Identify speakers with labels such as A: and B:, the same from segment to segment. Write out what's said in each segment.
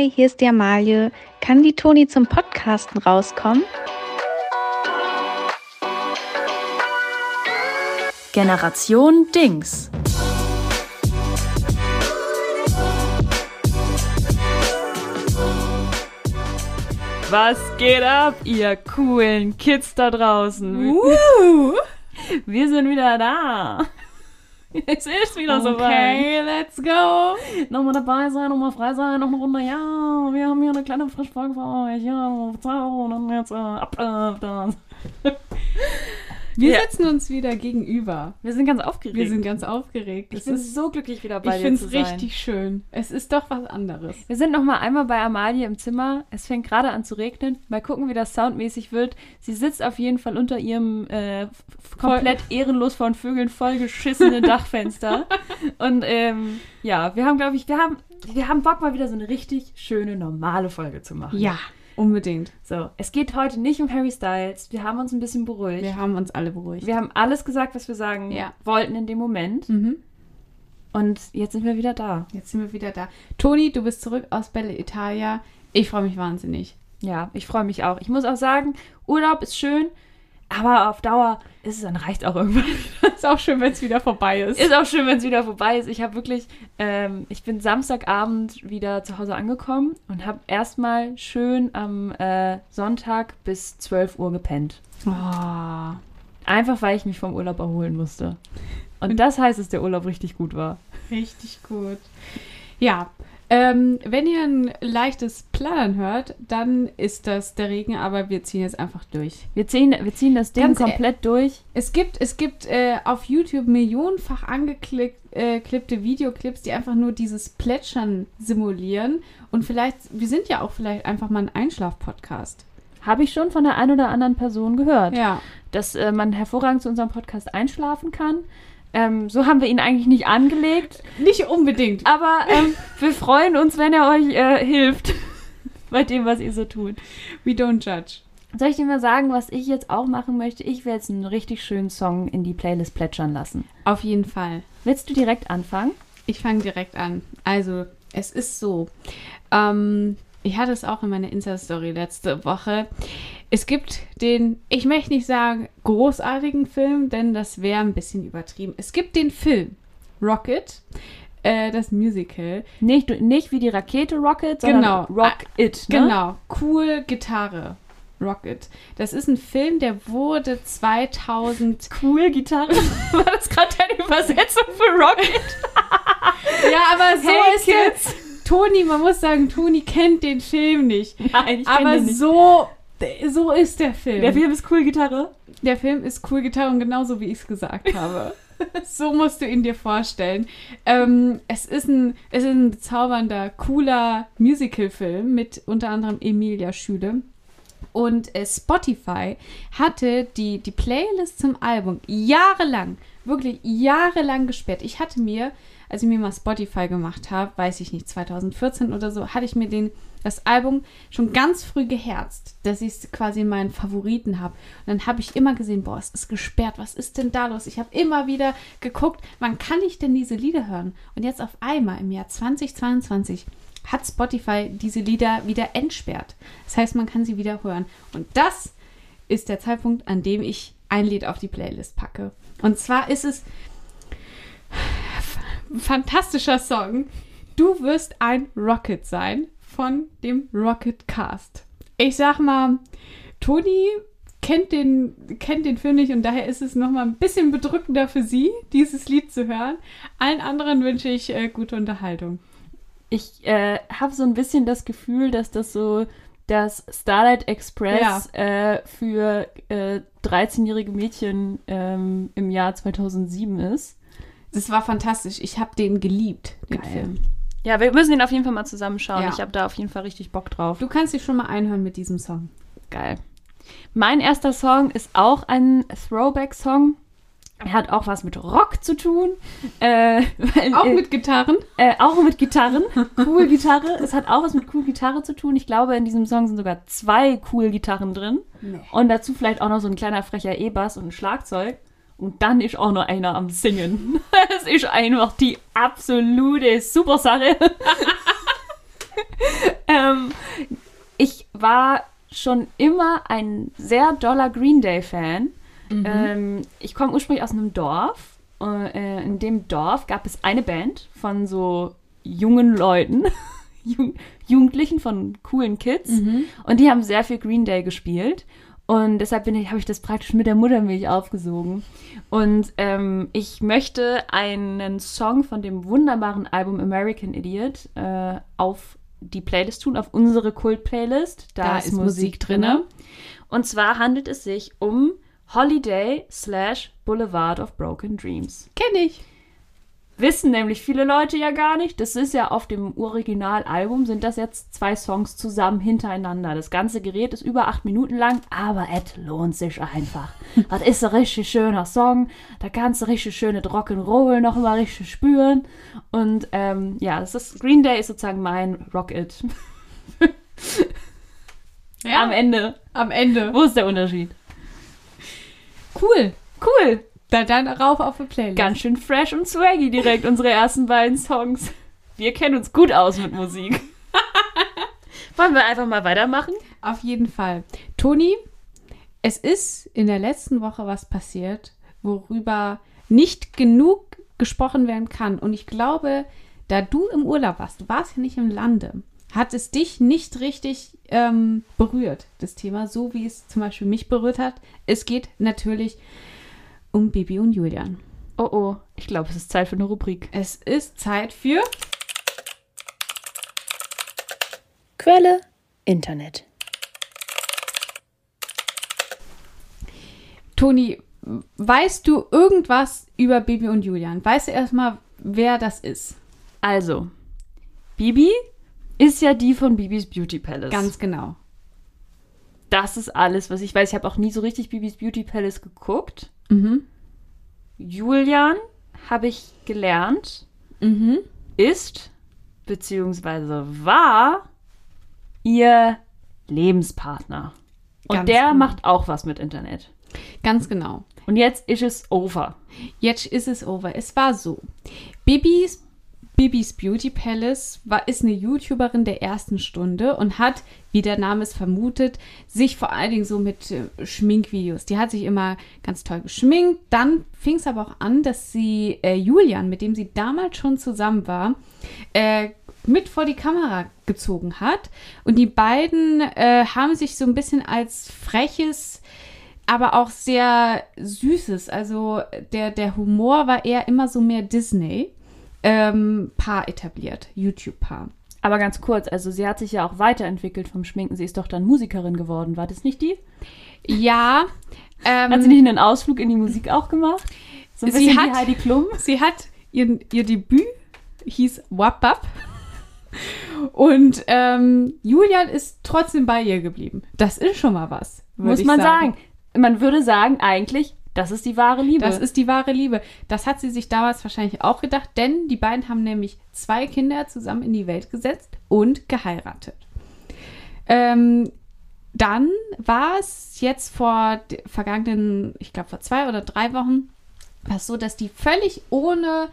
A: Hi, hier ist die Amalie. Kann die Toni zum Podcasten rauskommen?
B: Generation Dings. Was geht ab, ihr coolen Kids da draußen?
C: Uh.
B: Wir sind wieder da. Es ist wieder
C: Okay,
B: soweit.
C: let's go.
B: Nochmal dabei sein, nochmal frei sein, noch eine Runde. Ja, wir haben hier eine kleine Frischfolge für euch. Ja, ciao, und dann jetzt äh, ab, äh, ab das.
C: Wir
B: Ja.
C: sitzen uns wieder gegenüber.
B: Wir sind ganz aufgeregt.
C: Wir sind ganz aufgeregt.
B: ich
C: Es
B: bin
C: ist,
B: so glücklich, wieder bei
C: ich
B: dir
C: finde
B: zu
C: es
B: sein.
C: richtig schön. Es ist doch was anderes.
B: Wir sind noch mal einmal bei Amalie im Zimmer. Es fängt gerade an zu regnen. Mal gucken, wie das soundmäßig wird. Sie sitzt auf jeden Fall unter ihrem äh, komplett ehrenlos von Vögeln vollgeschissenen Dachfenster. Und ähm, ja, wir haben, glaube ich, wir haben, wir haben Bock, mal wieder so eine richtig schöne, normale Folge zu machen.
C: Ja, unbedingt.
B: So, es geht heute nicht um Harry Styles. Wir haben uns ein bisschen beruhigt.
C: Wir haben uns alle beruhigt.
B: Wir haben alles gesagt, was wir sagen
C: Ja.
B: wollten in dem Moment.
C: Mhm.
B: Und jetzt sind wir wieder da.
C: Jetzt sind wir wieder da. Toni, du bist zurück aus Belle Italia. Ich freue mich wahnsinnig.
B: Ja, ich freue mich auch. Ich muss auch sagen, Urlaub ist schön, aber auf Dauer ist es dann reicht auch irgendwann.
C: Ist auch schön, wenn es wieder vorbei ist.
B: Ist auch schön, wenn es wieder vorbei ist. Ich habe wirklich, ähm, ich bin Samstagabend wieder zu Hause angekommen und habe erstmal schön am äh, Sonntag bis 12 Uhr gepennt.
C: Oh.
B: Einfach weil ich mich vom Urlaub erholen musste. Und das heißt, dass der Urlaub richtig gut war.
C: Richtig gut. Ja, ähm, wenn ihr ein leichtes Planen hört, dann ist das der Regen, aber wir ziehen jetzt einfach durch.
B: Wir ziehen, wir ziehen das Ding
C: Ganz e-
B: komplett durch.
C: Es gibt, es gibt äh, auf YouTube millionenfach angeklickte äh, Videoclips, die einfach nur dieses Plätschern simulieren. Und vielleicht, wir sind ja auch vielleicht einfach mal ein Einschlaf-Podcast.
B: Habe ich schon von der einen oder anderen Person gehört.
C: Ja.
B: dass äh, man hervorragend zu unserem Podcast einschlafen kann. Ähm, so haben wir ihn eigentlich nicht angelegt,
C: Nicht unbedingt.
B: aber ähm, wir freuen uns, wenn er euch äh, hilft bei dem, was ihr so tut.
C: We don't judge.
B: Soll ich dir mal sagen, was ich jetzt auch machen möchte? Ich werde jetzt einen richtig schönen Song in die Playlist plätschern lassen.
C: Auf jeden Fall.
B: Willst du direkt anfangen?
C: Ich fange direkt an. Also, es ist so. Ähm, ich hatte es auch in meiner Insta-Story letzte Woche. Es gibt den, ich möchte nicht sagen großartigen Film, denn das wäre ein bisschen übertrieben. Es gibt den Film Rocket, äh, das Musical.
B: Nicht, nicht wie die Rakete Rocket, sondern
C: Genau.
B: Rock It. Ne?
C: Genau, cool Gitarre. Rocket. Das ist ein Film, der wurde 2000.
B: Cool Gitarre. War das gerade deine Übersetzung für Rocket?
C: Ja, aber so
B: Hey,
C: ist es. Toni, man muss sagen, Toni kennt den Film nicht.
B: Nein, ich
C: aber
B: den nicht.
C: so, so ist der Film.
B: Der Film ist cool Gitarre.
C: Der Film ist cool Gitarre und genauso wie ich es gesagt habe. so musst du ihn dir vorstellen. Ähm, es, ist ein, es ist ein bezaubernder, cooler Musical-Film mit unter anderem Emilia Schüle. Und äh, Spotify hatte die, die Playlist zum Album jahrelang, wirklich jahrelang gesperrt. Ich hatte mir, als ich mir mal Spotify gemacht habe, weiß ich nicht, 2014 oder so, hatte ich mir den, das Album schon ganz früh geherzt, dass ich es quasi in meinen Favoriten habe. Und dann habe ich immer gesehen, boah, es ist gesperrt, was ist denn da los? Ich habe immer wieder geguckt, wann kann ich denn diese Lieder hören? Und jetzt auf einmal im Jahr 2022 hat Spotify diese Lieder wieder entsperrt. Das heißt, man kann sie wieder hören. Und das ist der Zeitpunkt, an dem ich ein Lied auf die Playlist packe. Und zwar ist es fantastischer Song. Du wirst ein Rocket sein von dem Rocket Cast. Ich sag mal, Toni kennt den, kennt den Film nicht und daher ist es nochmal ein bisschen bedrückender für sie, dieses Lied zu hören. Allen anderen wünsche ich äh, gute Unterhaltung.
B: Ich äh, habe so ein bisschen das Gefühl, dass das so das Starlight Express äh, für äh, 13-jährige Mädchen ähm, im Jahr 2007 ist.
C: Das war fantastisch. Ich habe den geliebt, den
B: Geil.
C: Film.
B: Ja, wir müssen ihn auf jeden Fall mal zusammenschauen.
C: Ja.
B: Ich habe da auf jeden Fall richtig Bock drauf.
C: Du kannst dich schon mal einhören mit diesem Song.
B: Geil. Mein erster Song ist auch ein Throwback-Song. Er hat auch was mit Rock zu tun. Äh, weil,
C: Auch
B: äh,
C: mit Gitarren.
B: Äh, auch mit Gitarren. Cool Gitarre. Es hat auch was mit cool Gitarre zu tun. Ich glaube, in diesem Song sind sogar zwei cool Gitarren drin.
C: Nee.
B: Und dazu vielleicht auch noch so ein kleiner frecher E-Bass und ein Schlagzeug. Und dann ist auch noch einer am Singen. Es ist einfach die absolute Supersache. ähm, ich war schon immer ein sehr doller Green Day-Fan.
C: Mhm.
B: Ähm, ich komme ursprünglich aus einem Dorf. Äh, in dem Dorf gab es eine Band von so jungen Leuten, Jugendlichen, von coolen Kids.
C: Mhm.
B: Und die haben sehr viel Green Day gespielt. Und deshalb habe ich das praktisch mit der Muttermilch aufgesogen. Und ähm, ich möchte einen Song von dem wunderbaren Album American Idiot äh, auf die Playlist tun, auf unsere Kult-Playlist. Da,
C: Da
B: ist, Musik
C: Musik
B: drin. Und zwar handelt es sich um Holiday slash Boulevard of Broken Dreams.
C: Kenn ich.
B: Wissen nämlich viele Leute ja gar nicht. Das ist ja auf dem Originalalbum, sind das jetzt zwei Songs zusammen hintereinander. Das ganze Gerät ist über acht Minuten lang, aber es lohnt sich einfach. das ist ein richtig schöner Song. Da kannst du richtig schöne Rock'n'Roll noch mal richtig spüren. Und ähm, ja, das ist, Green Day ist sozusagen mein Rock-It.
C: Ja,
B: Am Ende.
C: am Ende.
B: Wo ist der Unterschied?
C: Cool.
B: Cool.
C: Dann, dann rauf auf die Playlist.
B: Ganz schön fresh und swaggy direkt unsere ersten beiden Songs. Wir kennen uns gut aus mit Musik. Wollen wir einfach mal weitermachen?
C: Auf jeden Fall. Toni, es ist in der letzten Woche was passiert, worüber nicht genug gesprochen werden kann. Und ich glaube, da du im Urlaub warst, du warst ja nicht im Lande, hat es dich nicht richtig ähm, berührt, das Thema, so wie es zum Beispiel mich berührt hat. Es geht natürlich um Bibi und Julian.
B: Oh oh, ich glaube, es ist Zeit für eine Rubrik.
C: Es ist Zeit für
A: Quelle Internet.
C: Toni, weißt du irgendwas über Bibi und Julian? Weißt du erstmal, wer das ist?
B: Also, Bibi ist ja die von Bibis Beauty Palace.
C: Ganz genau.
B: Das ist alles, was ich weiß. Ich habe auch nie so richtig Bibis Beauty Palace geguckt.
C: Mhm.
B: Julian, habe ich gelernt,
C: Mhm.
B: ist beziehungsweise war ihr Lebenspartner. Und
C: Ganz
B: der
C: genau.
B: macht auch was mit Internet.
C: Ganz genau.
B: Und jetzt ist es over.
C: Jetzt ist es over. Es war so. Bibis, Bibis Beauty Palace war, ist eine YouTuberin der ersten Stunde und hat, wie der Name es vermutet, sich vor allen Dingen so mit äh, Schminkvideos. Die hat sich immer ganz toll geschminkt. Dann fing es aber auch an, dass sie äh, Julian, mit dem sie damals schon zusammen war, äh, mit vor die Kamera gezogen hat. Und die beiden äh, haben sich so ein bisschen als freches, aber auch sehr süßes. Also der, der Humor war eher immer so mehr Disney. Ähm, Paar etabliert, YouTube-Paar.
B: Aber ganz kurz, also sie hat sich ja auch weiterentwickelt vom Schminken. Sie ist doch dann Musikerin geworden. War das nicht die?
C: Ja, ähm,
B: Hat sie nicht einen Ausflug in die Musik auch gemacht? So ein
C: Sie
B: bisschen
C: hat-
B: wie Heidi Klum?
C: sie hat ihr, ihr Debüt hieß Wap Up. Und ähm, Julian ist trotzdem bei ihr geblieben. Das ist schon mal was.
B: Muss
C: ich
B: man sagen. Man würde sagen, eigentlich, das ist die wahre Liebe.
C: Das ist die wahre Liebe. Das hat sie sich damals wahrscheinlich auch gedacht, denn die beiden haben nämlich zwei Kinder zusammen in die Welt gesetzt und geheiratet. Ähm, dann war es jetzt vor vergangenen, ich glaube vor zwei oder drei Wochen, war es so, dass die völlig ohne,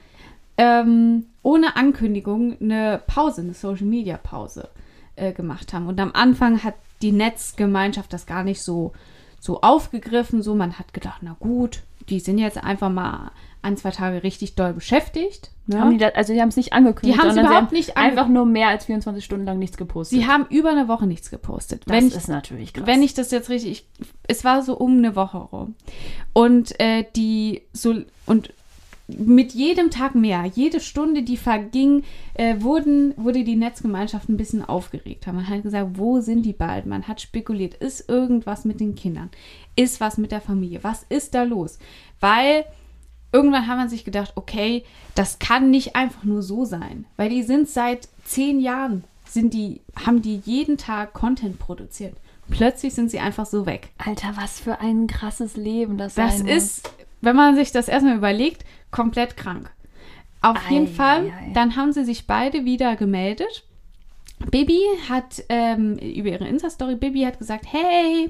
C: ähm, ohne Ankündigung eine Pause, eine Social Media Pause äh, gemacht haben. Und am Anfang hat die Netzgemeinschaft das gar nicht so, so aufgegriffen. So, man hat gedacht, na gut, die sind jetzt einfach mal ein, zwei Tage richtig doll beschäftigt. Ne?
B: Haben die das, also die haben es nicht angekündigt,
C: Die haben's
B: sondern
C: überhaupt
B: haben
C: nicht
B: einfach nur mehr als 24 Stunden lang nichts gepostet.
C: Sie haben über eine Woche nichts gepostet.
B: das
C: wenn ich,
B: ist natürlich krass.
C: wenn ich das jetzt richtig, ich, es war so um eine Woche rum. Und äh, die so und mit jedem Tag mehr, jede Stunde, die verging, äh, wurden, wurde die Netzgemeinschaft ein bisschen aufgeregt. Man hat gesagt, wo sind die bald? Man hat spekuliert, ist irgendwas mit den Kindern? Ist was mit der Familie? Was ist da los? Weil irgendwann hat man sich gedacht, okay, das kann nicht einfach nur so sein. Weil die sind seit zehn Jahren, sind die, haben die jeden Tag Content produziert. Plötzlich sind sie einfach so weg.
B: Alter, was für ein krasses Leben das
C: Das
B: sein muss.
C: ist, wenn man sich das erstmal überlegt, komplett krank. Auf
B: Ei,
C: jeden Fall,
B: ei, ei.
C: dann haben sie sich beide wieder gemeldet. Bibi hat ähm, über ihre Insta-Story, Bibi hat gesagt, hey,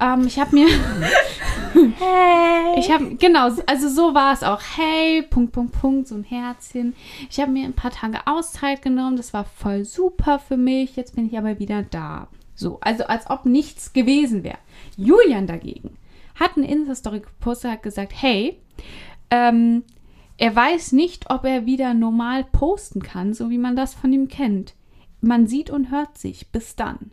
C: ähm, ich habe mir,
B: Hey.
C: ich habe, genau, also so war es auch. Hey, Punkt, Punkt, Punkt, so ein Herzchen. Ich habe mir ein paar Tage Auszeit genommen. Das war voll super für mich. Jetzt bin ich aber wieder da. So, also als ob nichts gewesen wäre. Julian dagegen hat eine Insta-Story gepostet, hat gesagt, hey, ähm, er weiß nicht, ob er wieder normal posten kann, so wie man das von ihm kennt. Man sieht und hört sich. Bis dann.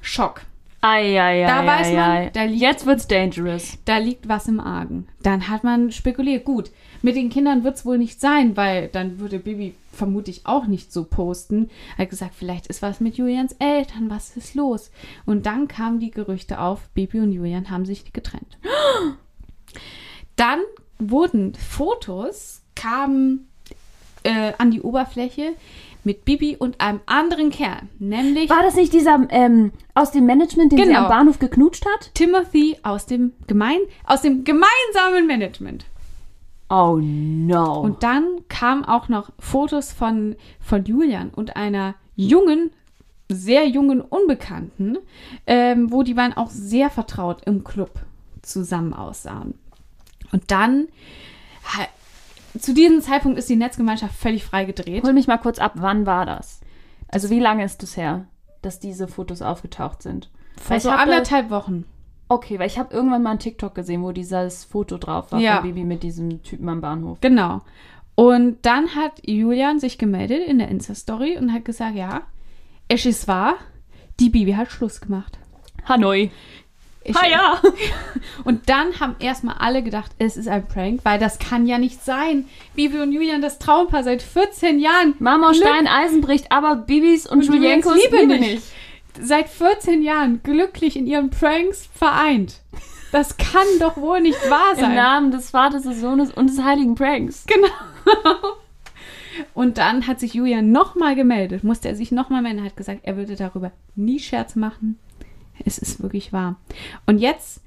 C: Schock.
B: Ei, ei, ei,
C: Da weiß
B: ei,
C: man,
B: ei.
C: da liegt-
B: Jetzt wird's dangerous.
C: Da liegt was im Argen. Dann hat man spekuliert, gut, mit den Kindern wird es wohl nicht sein, weil dann würde Bibi vermutlich auch nicht so posten. Hat gesagt, vielleicht ist was mit Julians Eltern, was ist los? Und dann kamen die Gerüchte auf, Bibi und Julian haben sich getrennt. Dann wurden Fotos, kamen äh, an die Oberfläche mit Bibi und einem anderen Kerl, nämlich
B: War das nicht dieser ähm, aus dem Management, den sie
C: Genau.
B: am Bahnhof geknutscht hat?
C: Timothy aus dem, gemein, aus dem gemeinsamen Management.
B: Oh no.
C: Und dann kamen auch noch Fotos von, von Julian und einer jungen, sehr jungen Unbekannten, ähm, wo die beiden auch sehr vertraut im Club zusammen aussahen. Und dann, zu diesem Zeitpunkt ist die Netzgemeinschaft völlig freigedreht.
B: Hol mich mal kurz ab, wann war das? Also wie lange ist es her, dass diese Fotos aufgetaucht sind?
C: Vor so anderthalb Wochen.
B: Okay, weil ich habe irgendwann mal einen TikTok gesehen, wo dieses Foto drauf war
C: Ja.
B: von Bibi mit diesem Typen am Bahnhof.
C: Genau. Und dann hat Julian sich gemeldet in der Insta-Story und hat gesagt, ja, es ist wahr, die Bibi hat Schluss gemacht.
B: Hanoi.
C: Ich,
B: Ah ja.
C: Und dann haben erstmal alle gedacht, es ist ein Prank, weil das kann ja nicht sein. Bibi und Julian, das Traumpaar seit 14 Jahren.
B: Mama
C: Glück-
B: Stein Eisen bricht, aber Bibis und,
C: Und
B: Julienkos
C: Liebe nicht.
B: nicht.
C: Seit 14 Jahren glücklich in ihren Pranks vereint. Das kann doch wohl nicht wahr
B: Im
C: sein.
B: Namen des Vaters, des Sohnes und des heiligen Pranks.
C: Genau. Und dann hat sich Julian nochmal gemeldet, musste er sich nochmal melden, hat gesagt, er würde darüber nie Scherz machen. Es ist wirklich wahr. Und jetzt,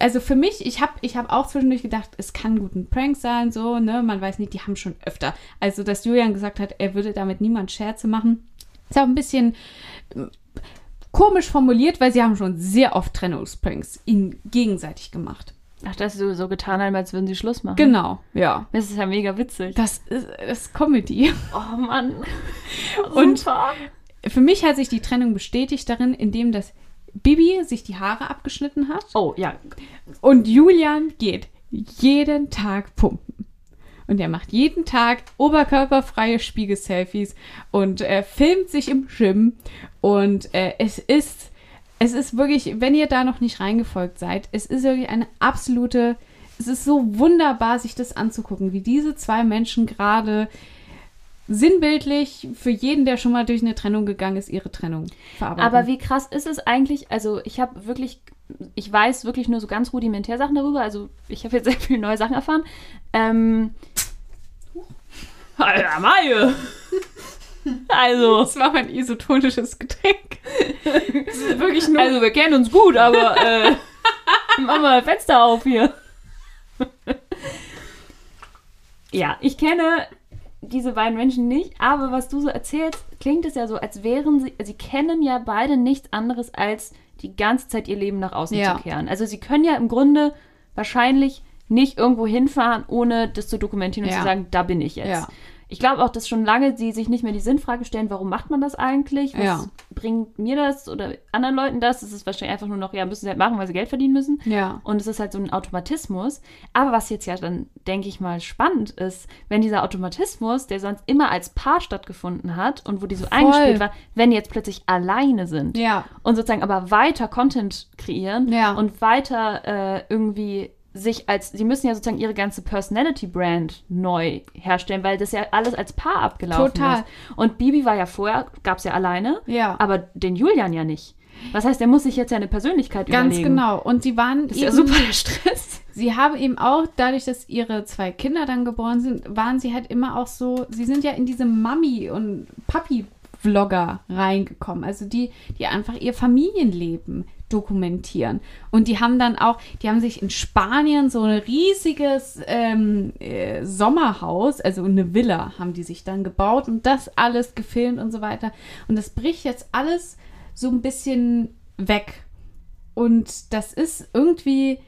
C: also für mich, ich habe ich hab auch zwischendurch gedacht, es kann gut ein Prank sein, so, ne, man weiß nicht, die haben schon öfter. Also, dass Julian gesagt hat, er würde damit niemand Scherze machen, ist auch ein bisschen äh, komisch formuliert, weil sie haben schon sehr oft Trennungspranks ihnen gegenseitig gemacht.
B: Ach, dass sie so getan haben, als würden sie Schluss machen.
C: Genau, ja.
B: Das ist ja mega witzig.
C: Das ist, das ist Comedy.
B: Oh Mann.
C: Und-. Für mich hat sich die Trennung bestätigt darin, indem das Bibi sich die Haare abgeschnitten hat
B: Oh, ja.
C: und Julian geht jeden Tag pumpen. Und er macht jeden Tag oberkörperfreie Spiegel-Selfies und äh, filmt sich im Gym. Und äh, es ist, es ist wirklich, wenn ihr da noch nicht reingefolgt seid, es ist wirklich eine absolute, es ist so wunderbar, sich das anzugucken, wie diese zwei Menschen gerade sinnbildlich für jeden, der schon mal durch eine Trennung gegangen ist, ihre Trennung verarbeiten.
B: Aber wie krass ist es eigentlich? Also, ich habe wirklich, ich weiß wirklich nur so ganz rudimentär Sachen darüber. Also, ich habe jetzt sehr viele neue Sachen erfahren. Ähm. Alter, Maie! Also,
C: das war mein isotonisches Getränk. Das ist wirklich nur
B: also wir kennen uns gut, aber äh, mach mal Fenster auf hier. ja, ich kenne diese beiden Menschen nicht, aber was du so erzählst, klingt es ja so, als wären sie, sie kennen ja beide nichts anderes als die ganze Zeit ihr Leben nach außen
C: Ja.
B: zu kehren. Also sie können ja im Grunde wahrscheinlich nicht irgendwo hinfahren, ohne das zu dokumentieren und
C: Ja.
B: zu sagen, da bin ich jetzt.
C: Ja.
B: Ich glaube auch, dass schon lange sie sich nicht mehr die Sinnfrage stellen, warum macht man das eigentlich? Was
C: Ja.
B: bringt mir das oder anderen Leuten das? Es ist wahrscheinlich einfach nur noch, ja, müssen sie halt machen, weil sie Geld verdienen müssen.
C: Ja.
B: Und es ist halt so ein Automatismus. Aber was jetzt ja dann, denke ich mal, spannend ist, wenn dieser Automatismus, der sonst immer als Paar stattgefunden hat und wo die so eingespielt war, wenn die jetzt plötzlich alleine sind
C: Ja.
B: und sozusagen aber weiter Content kreieren
C: Ja.
B: und weiter äh, irgendwie sich als, sie müssen ja sozusagen ihre ganze Personality-Brand neu herstellen, weil das ja alles als Paar abgelaufen
C: Total.
B: ist. Und Bibi war ja vorher, gab es ja alleine,
C: Ja.
B: aber den Julian ja nicht. Was heißt, der muss sich jetzt ja eine Persönlichkeit
C: Ganz
B: überlegen.
C: genau. Und sie waren
B: Das ist ja
C: eben,
B: super der Stress.
C: sie haben eben auch, dadurch, dass ihre zwei Kinder dann geboren sind, waren sie halt immer auch so, sie sind ja in diese Mami- und Papi-Vlogger reingekommen. Also die, die einfach ihr Familienleben dokumentieren. Und die haben dann auch, die haben sich in Spanien so ein riesiges ähm, äh, Sommerhaus, also eine Villa, haben die sich dann gebaut und das alles gefilmt und so weiter. Und das bricht jetzt alles so ein bisschen weg. und das ist irgendwie,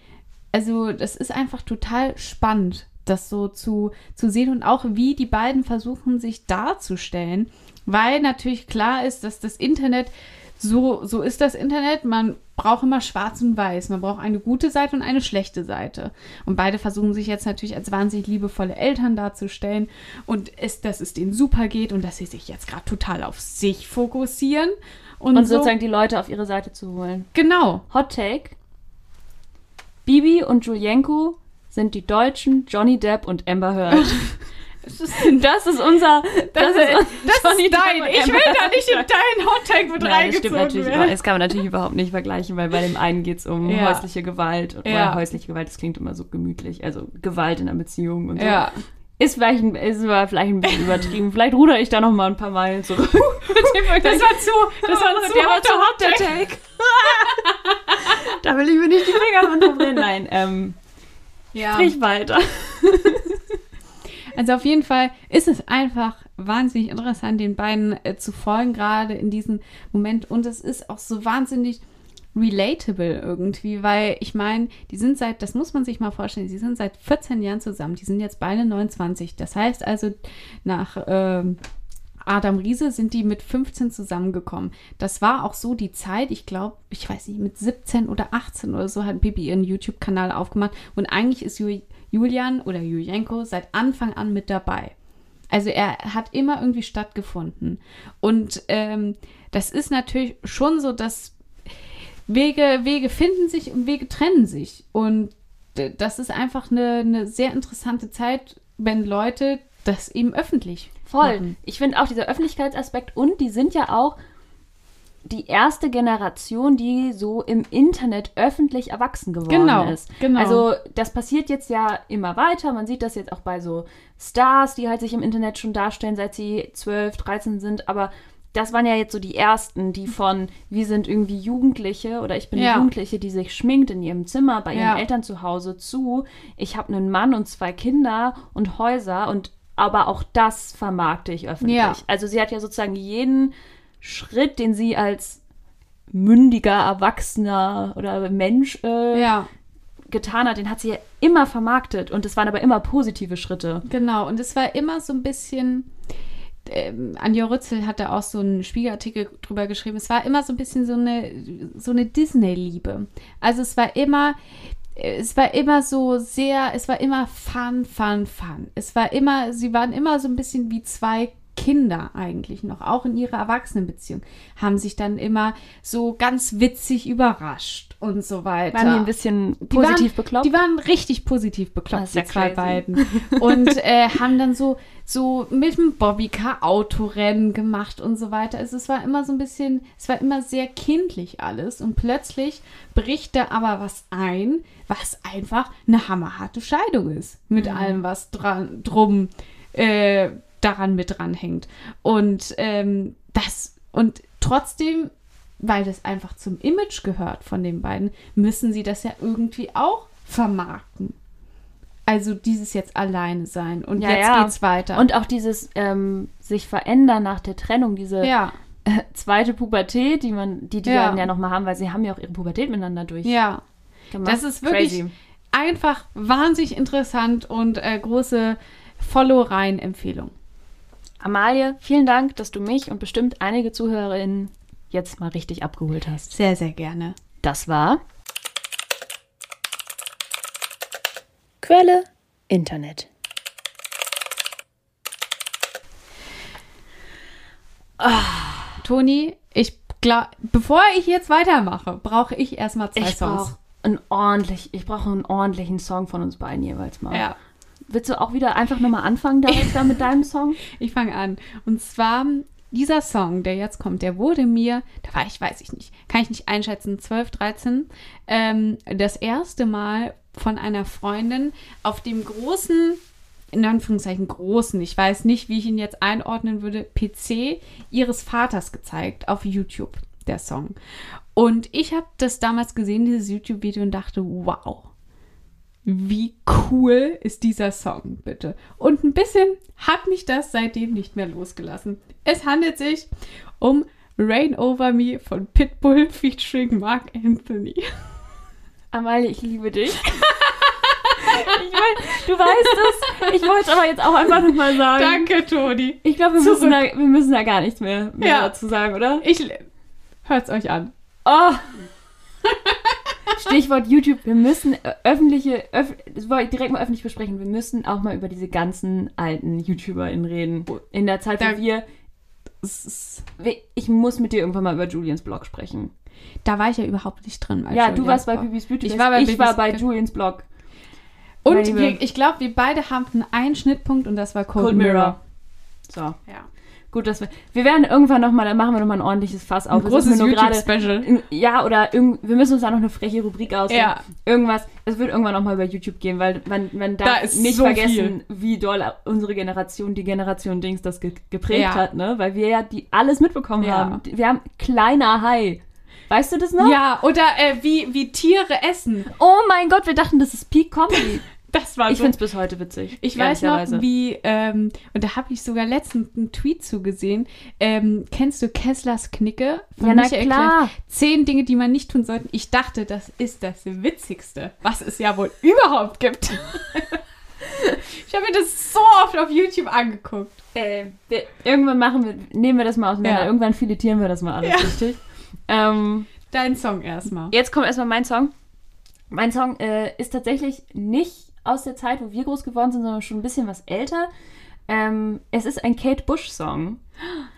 C: also das ist einfach total spannend, das so zu, zu sehen und auch wie die beiden versuchen, sich darzustellen, weil natürlich klar ist, dass das Internet so, so ist das Internet. Man braucht immer schwarz und weiß. Man braucht eine gute Seite und eine schlechte Seite. Und beide versuchen sich jetzt natürlich als wahnsinnig liebevolle Eltern darzustellen und es, dass es denen super geht und dass sie sich jetzt gerade total auf sich fokussieren. Und,
B: Und
C: so.
B: sozusagen die Leute auf ihre Seite zu holen.
C: Genau.
B: Hot Take. Bibi und Julienko sind die deutschen Johnny Depp und Amber Heard. Das ist unser.
C: Das, ist, das ist dein.
B: und
C: Ich will da nicht in deinen Hottag mit
B: Nein, das
C: reingezogen werden.
B: Das kann man natürlich überhaupt nicht vergleichen, weil bei dem einen geht es um
C: Ja.
B: häusliche Gewalt. Oder
C: Ja.
B: häusliche Gewalt, das klingt immer so gemütlich. Also Gewalt in einer Beziehung und so.
C: Ja.
B: Ist vielleicht, ein, ist aber vielleicht ein bisschen übertrieben. vielleicht ruder ich da noch mal ein paar Meilen zurück.
C: Das war zu, das war zu
B: der war zu
C: hot,
B: hot, der Take. da will ich mir nicht die Finger von verbrennen. Nein, ähm,
C: Ja.
B: sprich weiter.
C: Also auf jeden Fall ist es einfach wahnsinnig interessant, den beiden äh, zu folgen, gerade in diesem Moment. Und es ist auch so wahnsinnig relatable irgendwie, weil ich meine, die sind seit, das muss man sich mal vorstellen, die sind seit 14 Jahren zusammen. Die sind jetzt beide 29. Das heißt also, nach ähm, Adam Riese sind die mit 15 zusammengekommen. Das war auch so die Zeit, ich glaube, ich weiß nicht, mit 17 oder 18 oder so hat Bibi ihren YouTube-Kanal aufgemacht. Und eigentlich ist Ju Julian oder Julienko seit Anfang an mit dabei. Also er hat immer irgendwie stattgefunden. Und ähm, das ist natürlich schon so, dass Wege, Wege finden sich und Wege trennen sich. Und das ist einfach eine, eine sehr interessante Zeit, wenn Leute das eben öffentlich
B: Voll.
C: machen.
B: Ich finde auch dieser Öffentlichkeitsaspekt und die sind ja auch die erste Generation, die so im Internet öffentlich erwachsen geworden
C: Genau,
B: ist.
C: genau.
B: Also das passiert jetzt ja immer weiter. Man sieht das jetzt auch bei so Stars, die halt sich im Internet schon darstellen, seit sie 12, 13 sind. Aber das waren ja jetzt so die ersten, die von, wir sind irgendwie Jugendliche oder ich bin
C: Ja.
B: Jugendliche, die sich schminkt in ihrem Zimmer bei ihren
C: Ja.
B: Eltern zu Hause zu. Ich habe einen Mann und zwei Kinder und Häuser und aber auch das vermarkte ich öffentlich.
C: Ja.
B: Also sie hat ja sozusagen jeden Schritt, den sie als mündiger, erwachsener oder Mensch äh,
C: Ja,
B: getan hat, den hat sie ja immer vermarktet und es waren aber immer positive Schritte.
C: genau. Und es war immer so ein bisschen. Ähm, Anja Rützel hat da auch so einen Spiegelartikel drüber geschrieben. Es war immer so ein bisschen so eine, so eine Disney-Liebe. Also es war immer, es war immer so sehr, es war immer fun, fun, fun. Es war immer, sie waren immer so ein bisschen wie zwei Kinder eigentlich noch, auch in ihrer Erwachsenenbeziehung, haben sich dann immer so ganz witzig überrascht und so weiter.
B: Waren die ein bisschen
C: Die
B: positiv
C: waren,
B: bekloppt?
C: Die waren richtig positiv bekloppt,
B: ja
C: die zwei beiden. Und äh, haben dann so, so mit dem Bobbycar Autorennen gemacht und so weiter. Also es war immer so ein bisschen, es war immer sehr kindlich alles. Und plötzlich bricht da aber was ein, was einfach eine hammerharte Scheidung ist. Mit
B: Mhm.
C: allem, was dran, drum äh, daran mit dranhängt. Und ähm, das, und trotzdem weil das einfach zum Image gehört von den beiden, müssen sie das ja irgendwie auch vermarkten. Also dieses jetzt alleine sein und
B: Ja,
C: jetzt
B: ja.
C: geht's weiter.
B: Und auch dieses ähm, sich verändern nach der Trennung, diese
C: ja,
B: äh, zweite Pubertät, die man, die die
C: Ja.
B: dann ja nochmal haben, weil sie haben ja auch ihre Pubertät miteinander durch.
C: ja.
B: gemacht.
C: Das ist wirklich
B: Crazy.
C: einfach wahnsinnig interessant und äh, große Follow-Rein-Empfehlung.
B: Amalie, vielen Dank, dass du mich und bestimmt einige ZuhörerInnen jetzt mal richtig abgeholt hast.
C: Sehr, sehr gerne.
B: Das war
A: Quelle Internet.
C: Toni, ich glaube, bevor ich jetzt weitermache, brauche ich erstmal zwei
B: ich
C: Songs.
B: brauche einen ordentlich, ich brauche einen ordentlichen Song von uns beiden jeweils mal.
C: Ja.
B: Willst du auch wieder einfach nochmal anfangen direkt da mit deinem Song?
C: Ich fange an. Und zwar dieser Song, der jetzt kommt, der wurde mir, da war ich, weiß ich nicht, kann ich nicht einschätzen, 12, 13, ähm, das erste Mal von einer Freundin auf dem großen, in Anführungszeichen großen, ich weiß nicht, wie ich ihn jetzt einordnen würde, PC ihres Vaters gezeigt auf YouTube, der Song. Und ich habe das damals gesehen, dieses YouTube-Video, und dachte, wow, wie cool ist dieser Song, bitte? Und ein bisschen hat mich das seitdem nicht mehr losgelassen. Es handelt sich um Rain Over Me von Pitbull featuring Mark Anthony.
B: Amalie, ich liebe dich. ich mein, du weißt es. Ich wollte es aber jetzt auch einfach nochmal sagen.
C: Danke, Toni.
B: Ich glaube, wir,
C: Zurück.
B: müssen da- wir müssen da gar nichts mehr, mehr
C: Ja.
B: dazu sagen, oder?
C: Ich hört's euch an.
B: Oh. Stichwort YouTube. Wir müssen äh, öffentliche, öff das wollte ich direkt mal öffentlich besprechen. Wir müssen auch mal über diese ganzen alten YouTuberInnen reden. In der Zeit, wo
C: Da-
B: wir. Ich muss mit dir irgendwann mal über Julians Blog sprechen.
C: Da war ich ja überhaupt nicht drin. bei
B: ja, du
C: Julians
B: warst bei
C: Blog.
B: Bibis Beauty.
C: Ich war bei
B: ich war bei Julians Blog.
C: Und wir, ich glaube, wir beide haben einen Schnittpunkt und das war Cold,
B: Cold
C: Mirror.
B: Mirror. So,
C: Ja.
B: Gut, dass wir. Wir werden irgendwann nochmal, da machen wir nochmal ein ordentliches Fass auf.
C: Ein großes
B: nur gerade-
C: YouTube-Special.
B: Ja, oder irgend, wir müssen uns da noch eine freche Rubrik ausdenken.
C: Ja.
B: Irgendwas. Es wird irgendwann nochmal über YouTube gehen, weil man, man darf
C: Da
B: nicht
C: so
B: vergessen, wie doll unsere Generation, die Generation Dings, das ge geprägt
C: Ja.
B: hat, ne? Weil wir ja die alles mitbekommen
C: Ja.
B: haben. Wir haben kleiner Hai. Weißt du das noch?
C: Ja, oder äh, wie, wie Tiere essen.
B: Oh mein Gott, wir dachten, das ist Peak Comedy.
C: Das war
B: ich
C: so.
B: finde es bis heute witzig.
C: Ich weiß noch, wie, ähm, und da habe ich sogar letztens einen Tweet zugesehen. Ähm, kennst du Kesslers Knicke?
B: Ja, na
C: Michael
B: klar.
C: Klein? Zehn Dinge, die man nicht tun sollte. Ich dachte, das ist das Witzigste, was es ja wohl überhaupt gibt. ich habe mir das so oft auf YouTube angeguckt.
B: Äh, wir, irgendwann machen wir, nehmen wir das mal auseinander.
C: Ja.
B: Irgendwann filetieren wir das mal alles,
C: Ja.
B: richtig? Ähm,
C: Dein Song erstmal.
B: Jetzt kommt erstmal mein Song. Mein Song äh, ist tatsächlich nicht aus der Zeit, wo wir groß geworden sind, sondern schon ein bisschen was älter. Ähm, es ist ein Kate Bush-Song.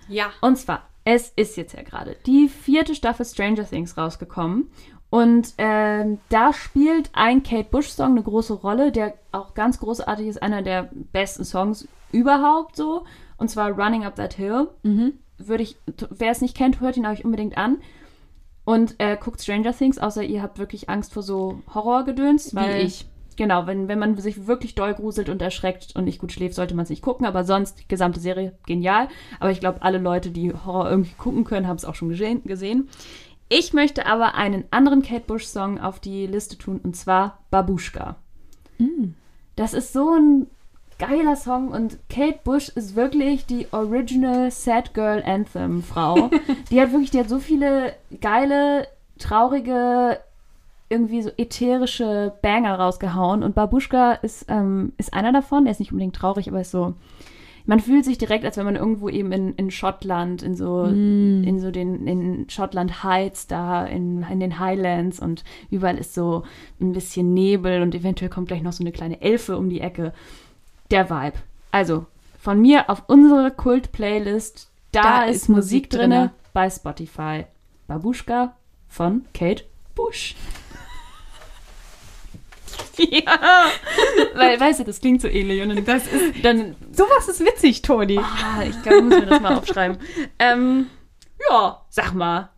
C: Ja.
B: Und zwar, es ist jetzt ja gerade die vierte Staffel Stranger Things rausgekommen. Und ähm, da spielt ein Kate Bush-Song eine große Rolle, der auch ganz großartig ist, einer der besten Songs überhaupt so. Und zwar Running Up That Hill
C: Mhm.
B: würde ich, wer es nicht kennt, hört ihn euch unbedingt an. Und äh, guckt Stranger Things, außer ihr habt wirklich Angst vor so Horrorgedöns. Weil,
C: Wie ich.
B: Genau, wenn, wenn man sich wirklich doll gruselt und erschreckt und nicht gut schläft, sollte man es nicht gucken. Aber sonst, die gesamte Serie, genial. Aber ich glaube, alle Leute, die Horror irgendwie gucken können, haben es auch schon gesehen. Ich möchte aber einen anderen Kate Bush-Song auf die Liste tun, und zwar Babushka. Das ist so ein geiler Song und Kate Bush ist wirklich die Original Sad Girl Anthem Frau. die hat wirklich, die hat so viele geile, traurige, irgendwie so ätherische Banger rausgehauen und Babushka ist, ähm, ist einer davon. Er ist nicht unbedingt traurig, aber ist so. Man fühlt sich direkt, als wenn man irgendwo eben in, in Schottland, in so, in so den, in Schottland Heights da, in, in den Highlands und überall ist so ein bisschen Nebel und eventuell kommt gleich noch so eine kleine Elfe um die Ecke. Der Vibe. Also, von mir auf unsere Kult-Playlist, da,
C: Da
B: ist,
C: Musik
B: drinne
C: drinne.
B: bei Spotify. Babushka von Kate Bush. Ja, weil, weißt du, das klingt so ähnlich. Und dann,
C: Das ist,
B: dann
C: sowas ist witzig, Toni.
B: ah, ich glaube, ich muss mir das mal aufschreiben. Ähm, ja, sag mal.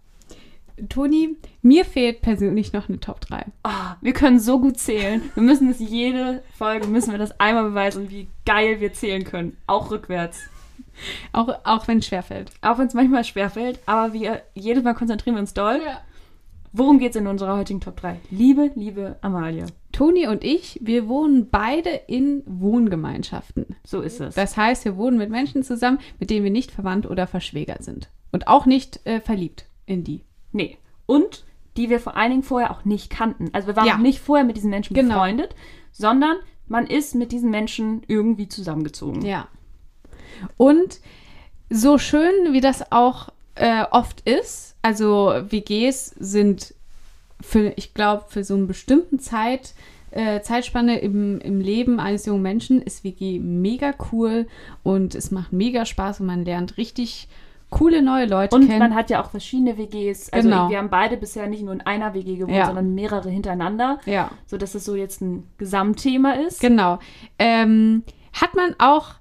C: Toni, mir fehlt persönlich noch eine Top 3.
B: Ah, wir können so gut zählen. Wir müssen das jede Folge, müssen wir das einmal beweisen, wie geil wir zählen können. Auch rückwärts.
C: Auch, auch wenn es schwerfällt.
B: Auch wenn es manchmal schwerfällt, aber wir jedes Mal konzentrieren wir uns doll. Worum geht es in unserer heutigen Top 3? Liebe, liebe Amalie.
C: Toni und ich, wir wohnen beide in Wohngemeinschaften.
B: So ist es.
C: Das heißt, wir wohnen mit Menschen zusammen, mit denen wir nicht verwandt oder verschwägert sind. Und auch nicht äh, verliebt in die.
B: nee. Und die wir vor allen Dingen vorher auch nicht kannten. Also wir waren
C: Ja.
B: auch nicht vorher mit diesen Menschen
C: Genau.
B: befreundet, sondern man ist mit diesen Menschen irgendwie zusammengezogen.
C: Ja. Und so schön, wie das auch äh, oft ist, also WGs sind für, ich glaube, für so einen bestimmten Zeit, äh, Zeitspanne im, im Leben eines jungen Menschen ist WG mega cool und es macht mega Spaß und man lernt richtig coole neue Leute
B: Und
C: kennen.
B: man hat ja auch verschiedene WGs. Also
C: Genau.
B: wir haben beide bisher nicht nur in einer WG gewohnt,
C: Ja.
B: sondern mehrere hintereinander.
C: ja.
B: So dass es so jetzt ein Gesamtthema ist.
C: Genau. Ähm, hat man auch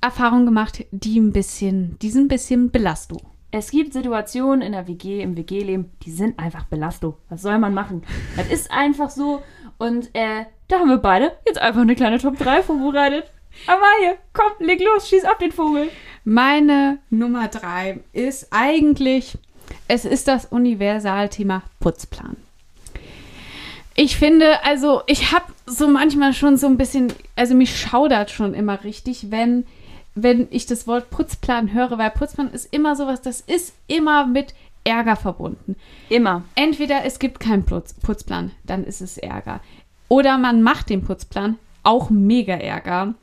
C: Erfahrungen gemacht, die ein bisschen, die sind ein bisschen Belastung.
B: Es gibt Situationen in der WG, im WG-Leben, die sind einfach Belastung. Was soll man machen? Das ist einfach so. Und äh, da haben wir beide jetzt einfach eine kleine Top 3 vorbereitet. Amalie, komm, leg los, schieß ab den Vogel.
C: Meine Nummer drei ist eigentlich, es ist das Universalthema Putzplan. Ich finde, also ich habe so manchmal schon so ein bisschen, also mich schaudert schon immer richtig, wenn wenn ich das Wort Putzplan höre, weil Putzplan ist immer sowas, das ist immer mit Ärger verbunden.
B: Immer.
C: Entweder es gibt keinen Putz, Putzplan, dann ist es Ärger. Oder man macht den Putzplan, auch mega Ärger.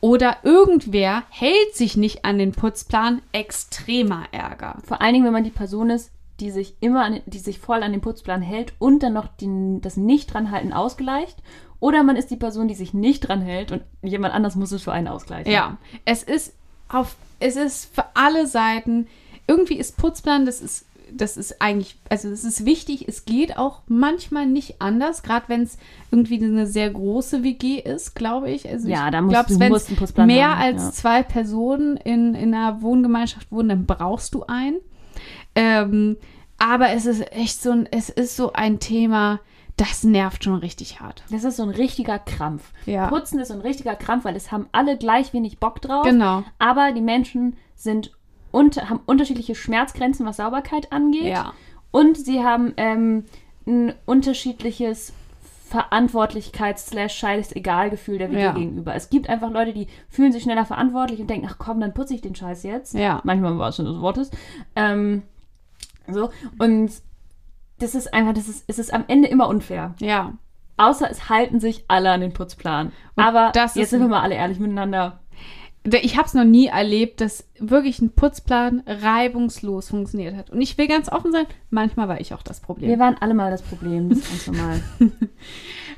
C: Oder irgendwer hält sich nicht an den Putzplan, extremer Ärger.
B: Vor allen Dingen, wenn man die Person ist, die sich immer, an, die sich voll an den Putzplan hält und dann noch die, das nicht dran halten ausgleicht. Oder man ist die Person, die sich nicht dran hält und jemand anders muss es für einen ausgleichen.
C: Ja, es ist auf, es ist für alle Seiten, irgendwie ist Putzplan, das ist, das ist eigentlich, also es ist wichtig, es geht auch manchmal nicht anders, gerade wenn es irgendwie eine sehr große WG ist, glaube ich. Also
B: Ja,
C: ich
B: da musst
C: glaub,
B: du musst
C: mehr
B: haben,
C: als
B: ja.
C: zwei Personen in, in einer Wohngemeinschaft wohnen, dann brauchst du einen. Ähm, aber es ist echt so ein, es ist so ein Thema, das nervt schon richtig hart.
B: Das ist so ein richtiger Krampf.
C: Ja.
B: Putzen ist so ein richtiger Krampf, weil es haben alle gleich wenig Bock drauf.
C: Genau.
B: Aber die Menschen sind unter, haben unterschiedliche Schmerzgrenzen, was Sauberkeit angeht.
C: Ja.
B: Und sie haben ähm, ein unterschiedliches Verantwortlichkeits-Scheiß-Egal-Gefühl der WG
C: Ja.
B: gegenüber. Es gibt einfach Leute, die fühlen sich schneller verantwortlich und denken, ach komm, dann putze ich den Scheiß jetzt.
C: Ja.
B: Manchmal war es schon des Wortes. Ähm, so. Und das ist einfach, das ist, es ist am Ende immer unfair.
C: Ja.
B: Außer es halten sich alle an den Putzplan.
C: Und
B: Aber
C: das
B: jetzt sind wir mal alle ehrlich miteinander.
C: Ich habe es noch nie erlebt, dass wirklich ein Putzplan reibungslos funktioniert hat. Und ich will ganz offen sein, manchmal war ich auch das Problem.
B: Wir waren alle mal das Problem. Das ist ganz normal.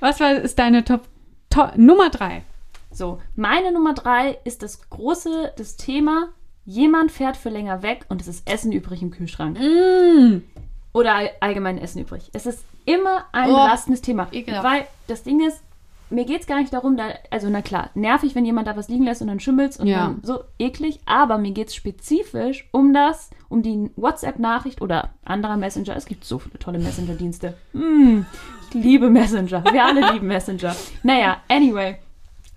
C: Was war, ist deine Top, Top Nummer drei?
B: So, meine Nummer drei ist das große, das Thema, jemand fährt für länger weg und es ist Essen übrig im Kühlschrank.
C: Mm.
B: Oder all, allgemein Essen übrig. Es ist immer ein
C: Oh,
B: belastendes Thema.
C: ekelhaft.
B: Weil das Ding ist, mir geht es gar nicht darum, da, also na klar, nervig, wenn jemand da was liegen lässt und dann schimmelt's und
C: Ja.
B: dann so eklig, aber mir geht es spezifisch um das, um die WhatsApp-Nachricht oder anderer Messenger. Es gibt so viele tolle Messenger-Dienste. Hm, ich liebe Messenger. Wir alle lieben Messenger. Naja, anyway,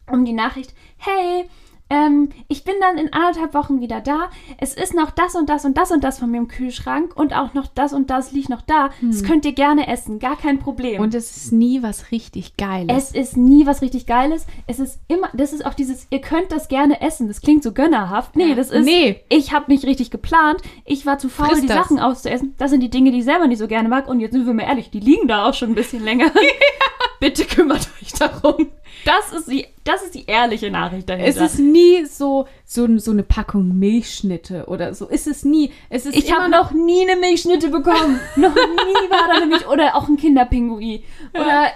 B: um die Nachricht, hey, ähm, ich bin dann in anderthalb Wochen wieder da. Es ist noch das und das und das und das von mir im Kühlschrank und auch noch das und das liegt noch da. Das könnt ihr gerne essen, gar kein Problem.
C: Und es ist nie was richtig Geiles.
B: es ist nie was richtig Geiles. Es ist immer, das ist auch dieses, ihr könnt das gerne essen. Das klingt so gönnerhaft. Nee, das ist,
C: Nee.
B: ich habe nicht richtig geplant. Ich war zu faul,
C: Friss
B: die
C: das.
B: Sachen auszuessen. Das sind die Dinge, die ich selber nicht so gerne mag. Und jetzt sind wir mal ehrlich, die liegen da auch schon ein bisschen länger. Bitte kümmert euch darum. Das ist die, das ist die ehrliche Nachricht dahinter.
C: es ist nie so, so, so eine Packung Milchschnitte oder so. Ist es nie. Es ist
B: Ich habe noch nie eine Milchschnitte bekommen. noch nie war da nämlich oder auch ein Kinderpingui oder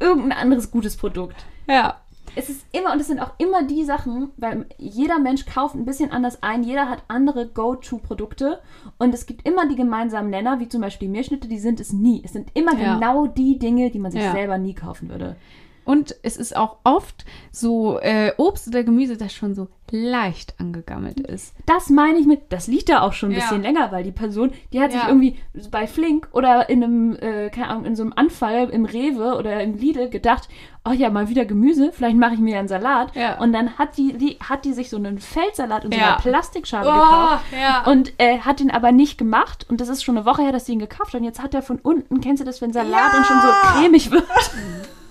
B: irgendein anderes gutes Produkt.
C: Ja.
B: Es ist immer und es sind auch immer die Sachen, weil jeder Mensch kauft ein bisschen anders ein. Jeder hat andere Go-To-Produkte und es gibt immer die gemeinsamen Nenner, wie zum Beispiel die Milchschnitte. Die sind es nie. Es sind immer
C: Ja.
B: genau die Dinge, die man sich
C: Ja.
B: selber nie kaufen würde.
C: Und es ist auch oft so äh, Obst oder Gemüse, das schon so leicht angegammelt ist.
B: Das meine ich mit, das liegt da auch schon ein
C: Ja.
B: bisschen länger, weil die Person, die hat sich
C: Ja.
B: irgendwie bei Flink oder in einem, äh, keine Ahnung, in so einem Anfall im Rewe oder im Lidl gedacht, oh ja, mal wieder Gemüse, vielleicht mache ich mir einen Salat.
C: Ja.
B: Und dann hat die, die, hat die sich so einen Feldsalat in so
C: Ja.
B: einer Plastikschale gekauft.
C: ja.
B: Und äh, hat den aber nicht gemacht. Und das ist schon eine Woche her, dass sie ihn gekauft hat. Und jetzt hat er von unten, kennst du das, wenn Salat
C: Ja.
B: und schon so cremig wird?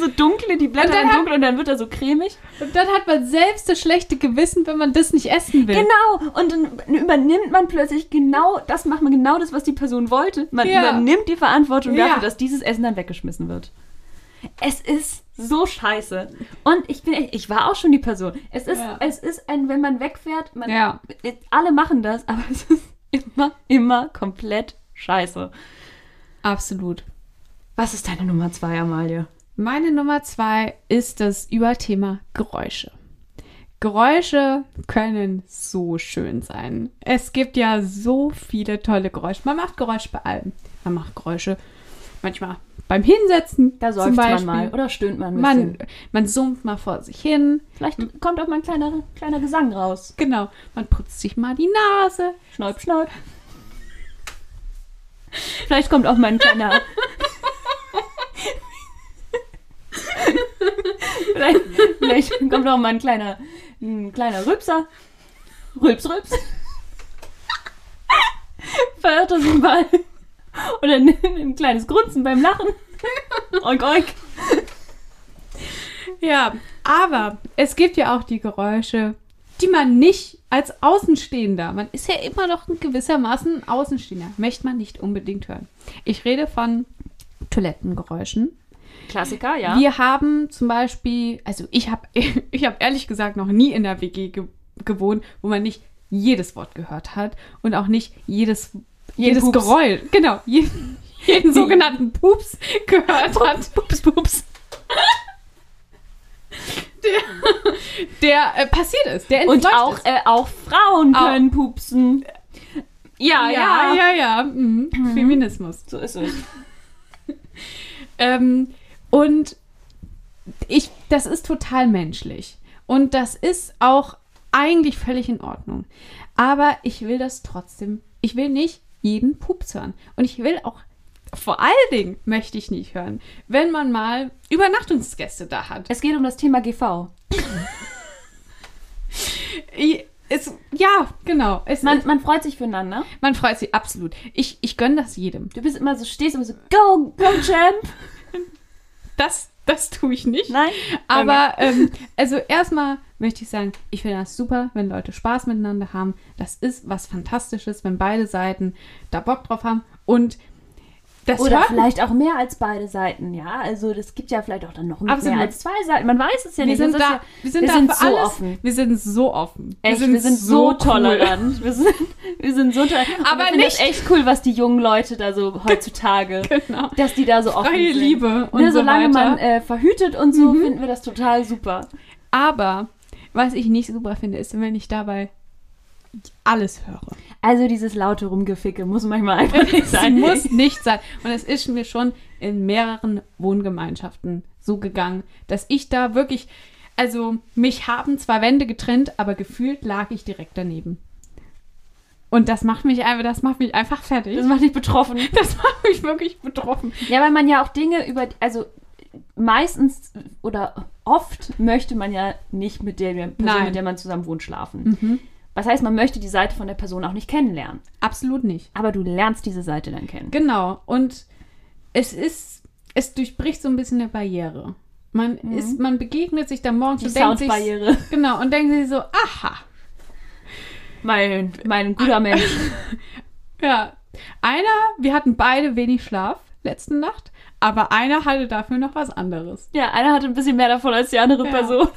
B: So dunkle, die Blätter sind dunkel und dann wird er so cremig.
C: Und dann hat man selbst das schlechte Gewissen, wenn man das nicht essen will.
B: Genau. Und dann übernimmt man plötzlich genau, das macht man genau das, was die Person wollte. Man
C: Ja.
B: übernimmt die Verantwortung
C: Ja.
B: dafür, dass dieses Essen dann weggeschmissen wird. Es ist so scheiße. Und ich bin echt, ich war auch schon die Person. Es ist,
C: Ja.
B: es ist ein, wenn man wegfährt, man,
C: Ja.
B: alle machen das, aber es ist immer, immer komplett scheiße.
C: Absolut.
B: Was ist deine Nummer zwei, Amalie?
C: Meine Nummer zwei ist das Überthema Geräusche. Geräusche können so schön sein. Es gibt ja so viele tolle Geräusche. Man macht Geräusche bei allem. Man macht Geräusche manchmal beim Hinsetzen.
B: Da seufzt man mal oder stöhnt man ein bisschen.
C: Man, man summt mal vor sich hin.
B: Vielleicht kommt auch mal ein kleiner, kleiner Gesang raus.
C: Genau. Man putzt sich mal die Nase.
B: Schnaub, schnaub. Vielleicht kommt auch mal ein kleiner. vielleicht, vielleicht kommt auch mal ein kleiner, ein kleiner Rülpser. Rülps, rülps. Verirrt er sich mal. Oder ein, ein kleines Grunzen beim Lachen. Oink, oink.
C: Ja, aber es gibt ja auch die Geräusche, die man nicht als Außenstehender, man ist ja immer noch ein gewissermaßen Außenstehender, möchte man nicht unbedingt hören. Ich rede von Toilettengeräuschen.
B: Klassiker, ja.
C: Wir haben zum Beispiel, also ich habe ich hab ehrlich gesagt noch nie in der WG ge gewohnt, wo man nicht jedes Wort gehört hat und auch nicht jedes, jedes
B: Pups.
C: Geräusch, genau, jeden, jeden sogenannten Pups gehört hat.
B: Pups, pups.
C: der äh, passiert ist, der
B: Und auch,
C: ist.
B: äh, auch Frauen
C: Auch-
B: können pupsen. Ja, ja.
C: ja, ja, ja. Mhm. Feminismus.
B: So ist es.
C: Ähm, und ich, das ist total menschlich. Und das ist auch eigentlich völlig in Ordnung. Aber ich will das trotzdem, ich will nicht jeden Pups hören. Und ich will auch, vor allen Dingen möchte ich nicht hören, wenn man mal Übernachtungsgäste da hat.
B: Es geht um das Thema GV.
C: Ich, es, ja, genau. Es,
B: Man, man freut sich füreinander.
C: man freut sich absolut. Ich, ich gönne das jedem.
B: Du bist immer so, stehst immer so, go, go, Champ.
C: Das, das tue ich nicht.
B: Nein?
C: Aber ähm, also erstmal möchte ich sagen, ich finde das super, wenn Leute Spaß miteinander haben. Das ist was Fantastisches, wenn beide Seiten da Bock drauf haben. Und das
B: Oder vielleicht auch mehr als beide Seiten, ja. Also das gibt ja vielleicht auch dann noch mehr als zwei Seiten. Man weiß es ja
C: wir
B: nicht.
C: sind da,
B: ja,
C: wir sind
B: wir
C: da
B: sind
C: für
B: so
C: alles.
B: offen.
C: Wir sind so offen.
B: echt, wir sind so,
C: cool.
B: tolerant. Wir sind, wir sind so tolerant.
C: Aber
B: ich finde
C: nicht-
B: echt cool, was die jungen Leute da so heutzutage,
C: Genau.
B: dass die da so offen
C: Freie
B: sind.
C: Liebe und
B: ne,
C: so
B: solange
C: weiter. Mhm.
B: man äh, verhütet und so, finden wir das total super.
C: Aber was ich nicht super finde, ist, wenn ich dabei alles höre.
B: Also dieses laute Rumgeficke muss manchmal einfach nicht
C: Es
B: sein.
C: muss nicht sein. Und es ist mir schon in mehreren Wohngemeinschaften so gegangen, dass ich da wirklich, also mich haben zwei Wände getrennt, aber gefühlt lag ich direkt daneben. Und das macht mich einfach, das macht mich einfach fertig.
B: Das macht dich betroffen.
C: Das macht mich wirklich betroffen.
B: Ja, weil man ja auch Dinge über, also meistens oder oft möchte man ja nicht mit der Person,
C: Nein.
B: mit der man zusammen wohnt, schlafen. Was heißt, man möchte die Seite von der Person auch nicht kennenlernen.
C: Absolut nicht.
B: Aber du lernst diese Seite dann kennen.
C: Genau. Und es ist, es durchbricht so ein bisschen eine Barriere. Man ist, man begegnet sich dann morgens
B: Die
C: und denkt sich, genau, und denkt sich so, aha,
B: Mein, mein guter Mensch.
C: Ja, einer, wir hatten beide wenig Schlaf letzte Nacht, aber einer hatte dafür noch was anderes.
B: Ja, einer hatte ein bisschen mehr davon als die andere
C: Ja.
B: Person.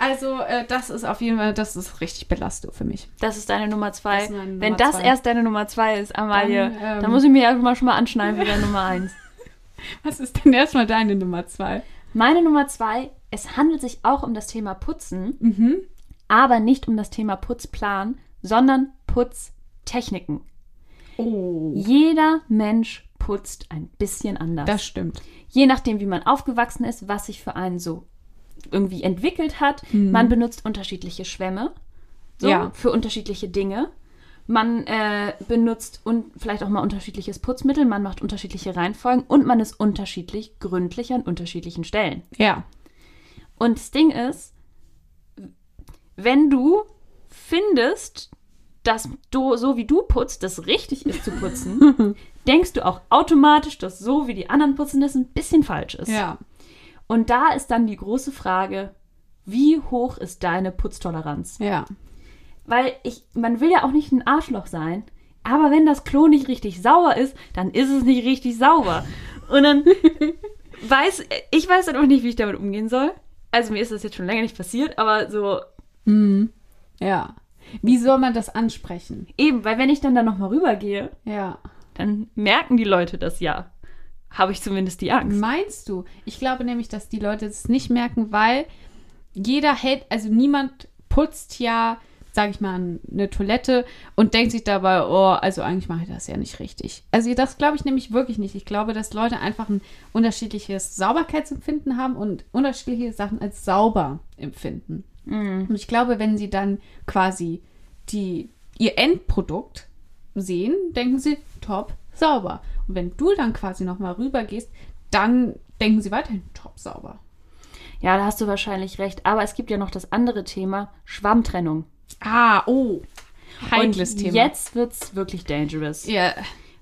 C: Also, äh, das ist auf jeden Fall, das ist richtig belastend für mich.
B: Das ist deine Nummer zwei.
C: Das
B: Wenn
C: Nummer
B: das
C: zwei.
B: erst deine Nummer zwei ist, Amalie,
C: Dann,
B: dann,
C: ähm,
B: muss ich mir ja schon mal, schon mal anschneiden für deine Nummer eins.
C: Was ist denn erstmal deine Nummer zwei?
B: Meine Nummer zwei, es handelt sich auch um das Thema Putzen,
C: Mhm.
B: aber nicht um das Thema Putzplan, sondern Putztechniken.
C: Oh.
B: Jeder Mensch putzt ein bisschen anders.
C: Das stimmt.
B: Je nachdem, wie man aufgewachsen ist, was sich für einen so irgendwie entwickelt hat.
C: Mhm.
B: Man benutzt unterschiedliche Schwämme so,
C: Ja.
B: für unterschiedliche Dinge. Man äh, benutzt und vielleicht auch mal unterschiedliches Putzmittel, man macht unterschiedliche Reihenfolgen und man ist unterschiedlich gründlich an unterschiedlichen Stellen.
C: Ja.
B: Und das Ding ist, wenn du findest, dass du, so wie du putzt, das richtig ist zu putzen, denkst du auch automatisch, dass so wie die anderen putzen, das ein bisschen falsch ist.
C: Ja.
B: Und da ist dann die große Frage, wie hoch ist deine Putztoleranz?
C: Ja.
B: Weil ich, man will ja auch nicht ein Arschloch sein, aber wenn das Klo nicht richtig sauber ist, dann ist es nicht richtig sauber. Und dann weiß, ich weiß dann auch nicht, wie ich damit umgehen soll. Also mir ist das jetzt schon länger nicht passiert, aber so
C: Mhm. Ja. Wie soll man das ansprechen?
B: eben, weil wenn ich dann da nochmal rübergehe,
C: Ja.
B: dann merken die Leute das ja. Habe ich zumindest die Angst.
C: Meinst du? Ich glaube nämlich, dass die Leute es nicht merken, weil jeder hält, also niemand putzt ja, sage ich mal, eine Toilette und denkt sich dabei, oh, also eigentlich mache ich das ja nicht richtig. Also das glaube ich nämlich wirklich nicht. Ich glaube, dass Leute einfach ein unterschiedliches Sauberkeitsempfinden haben und unterschiedliche Sachen als sauber empfinden. Und ich glaube, wenn sie dann quasi die, ihr Endprodukt sehen, denken sie, top, sauber. Und wenn du dann quasi nochmal rüber gehst, dann denken sie weiterhin, top, sauber.
B: Ja, da hast du wahrscheinlich recht. Aber es gibt ja noch das andere Thema, Schwammtrennung.
C: Ah, oh. Heikles Thema.
B: jetzt wird's wirklich dangerous.
C: Ja,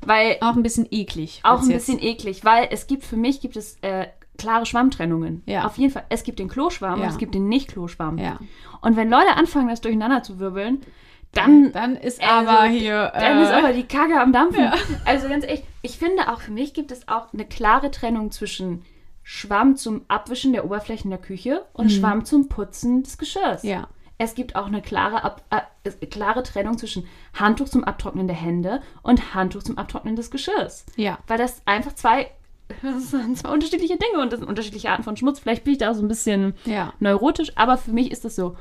B: Weil
C: auch ein bisschen eklig.
B: auch ein
C: jetzt.
B: bisschen eklig, weil es gibt für mich gibt es äh, klare Schwammtrennungen.
C: Ja.
B: Auf jeden Fall. Es gibt den Kloschwamm
C: Ja.
B: und es gibt den Nicht-Kloschwamm.
C: Ja.
B: Und wenn Leute anfangen, das durcheinander zu wirbeln, dann,
C: Dann ist
B: Also,
C: aber hier.
B: dann ist
C: äh,
B: aber die Kacke am Dampfen.
C: Ja.
B: Also ganz echt, ich finde auch, für mich gibt es auch eine klare Trennung zwischen Schwamm zum Abwischen der Oberflächen der Küche und Schwamm zum Putzen des Geschirrs.
C: Mhm. Ja.
B: Es gibt auch eine klare, Ab äh, klare Trennung zwischen Handtuch zum Abtrocknen der Hände und Handtuch zum Abtrocknen des Geschirrs.
C: Ja.
B: Weil das einfach zwei, das sind zwei unterschiedliche Dinge und das sind unterschiedliche Arten von Schmutz. Vielleicht bin ich da so ein bisschen
C: Ja.
B: neurotisch, aber für mich ist das so.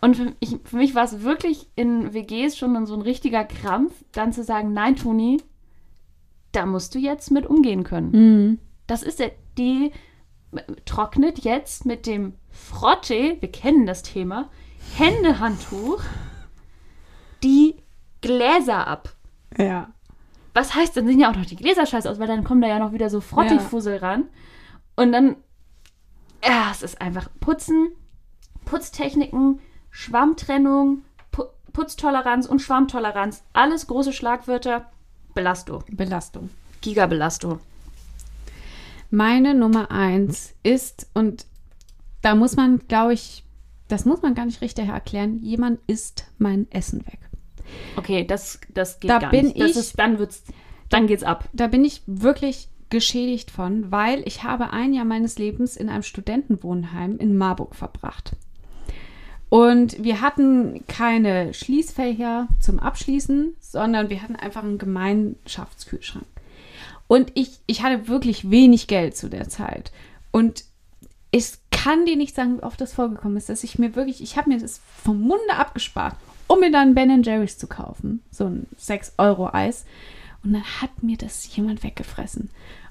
B: Und für, ich, für mich war es wirklich in WGs schon so ein richtiger Krampf, dann zu sagen, nein, Toni, da musst du jetzt mit umgehen können.
C: Mhm.
B: Das ist die trocknet jetzt mit dem Frotte, wir kennen das Thema, Händehandtuch, die Gläser ab.
C: Ja.
B: Was heißt, dann sehen ja auch noch die Gläser scheiße aus, weil dann kommen da ja noch wieder so Frottifussel ran. Und dann, ja, es ist einfach Putzen, Putztechniken, Schwammtrennung, Pu Putztoleranz und Schwammtoleranz. Alles große Schlagwörter. Belasto.
C: Belastung.
B: Gigabelasto.
C: Meine Nummer eins ist, und da muss man, glaube ich, das muss man gar nicht richtig erklären, jemand isst mein Essen weg.
B: Okay, das, das geht
C: Da
B: gar
C: bin
B: nicht.
C: Ich-
B: ist, dann wird's, dann geht's ab.
C: Da bin ich wirklich geschädigt von, weil ich habe ein Jahr meines Lebens in einem Studentenwohnheim in Marburg verbracht. Und wir hatten keine Schließfächer zum Abschließen, sondern wir hatten einfach einen Gemeinschaftskühlschrank. Und ich, ich hatte wirklich wenig Geld zu der Zeit. Und ich kann dir nicht sagen, wie oft das vorgekommen ist, dass ich mir wirklich, ich habe mir das vom Munde abgespart, um mir dann Ben Jerry's zu kaufen. So ein 6-Euro-Eis. Und dann hat mir das jemand weggefressen.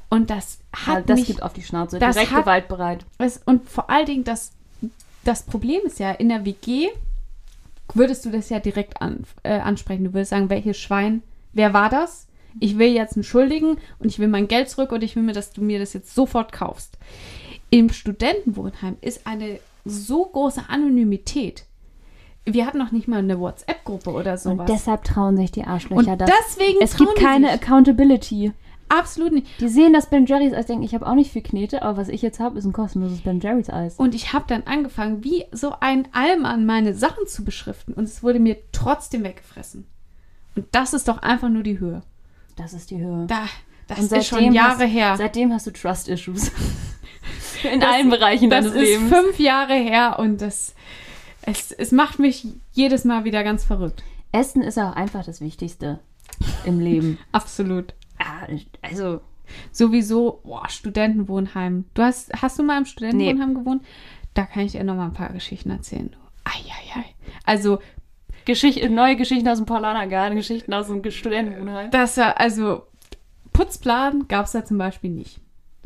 C: Und das hat
B: Ah, das
C: mich
B: gibt auf die Schnauze.
C: das
B: Direkt
C: hat-
B: gewaltbereit.
C: es, und vor allen Dingen, das, das Problem ist ja, in der WG würdest du das ja direkt an, äh, ansprechen. Du würdest sagen, welches Schwein, wer war das? Ich will jetzt einen Schuldigen und ich will mein Geld zurück und ich will mir, dass du mir das jetzt sofort kaufst. Im Studentenwohnheim ist eine so große Anonymität. Wir hatten noch nicht mal eine WhatsApp-Gruppe oder sowas.
B: Und deshalb trauen sich die Arschlöcher
C: Und
B: das.
C: deswegen
B: es gibt keine
C: sich.
B: Accountability.
C: Absolut nicht.
B: Die sehen das Ben Jerry's Eis, denken, ich habe auch nicht viel Knete, aber was ich jetzt habe, ist ein kostenloses Ben Jerry's Eis.
C: Und ich habe dann angefangen, wie so ein Allmann meine Sachen zu beschriften. Und es wurde mir trotzdem weggefressen. Und das ist doch einfach nur die Höhe.
B: Das ist die Höhe.
C: Da, das ist schon Jahre
B: hast,
C: her.
B: Seitdem hast du Trust Issues. In
C: Das-
B: allen Bereichen
C: das
B: deines
C: ist
B: Lebens.
C: fünf Jahre her und das, es, es macht mich jedes Mal wieder ganz verrückt.
B: Essen ist auch einfach das Wichtigste im Leben.
C: Absolut.
B: Ah, Also,
C: Sowieso, boah, Studentenwohnheim. Du hast, hast du mal im Studentenwohnheim gewohnt? Da kann ich dir noch mal ein paar Geschichten erzählen. Eieiei. Also,
B: Geschichte, neue Geschichten aus dem Paulanergarten, Geschichten aus dem Studentenwohnheim.
C: das war, also, Putzplan gab es da zum Beispiel nicht.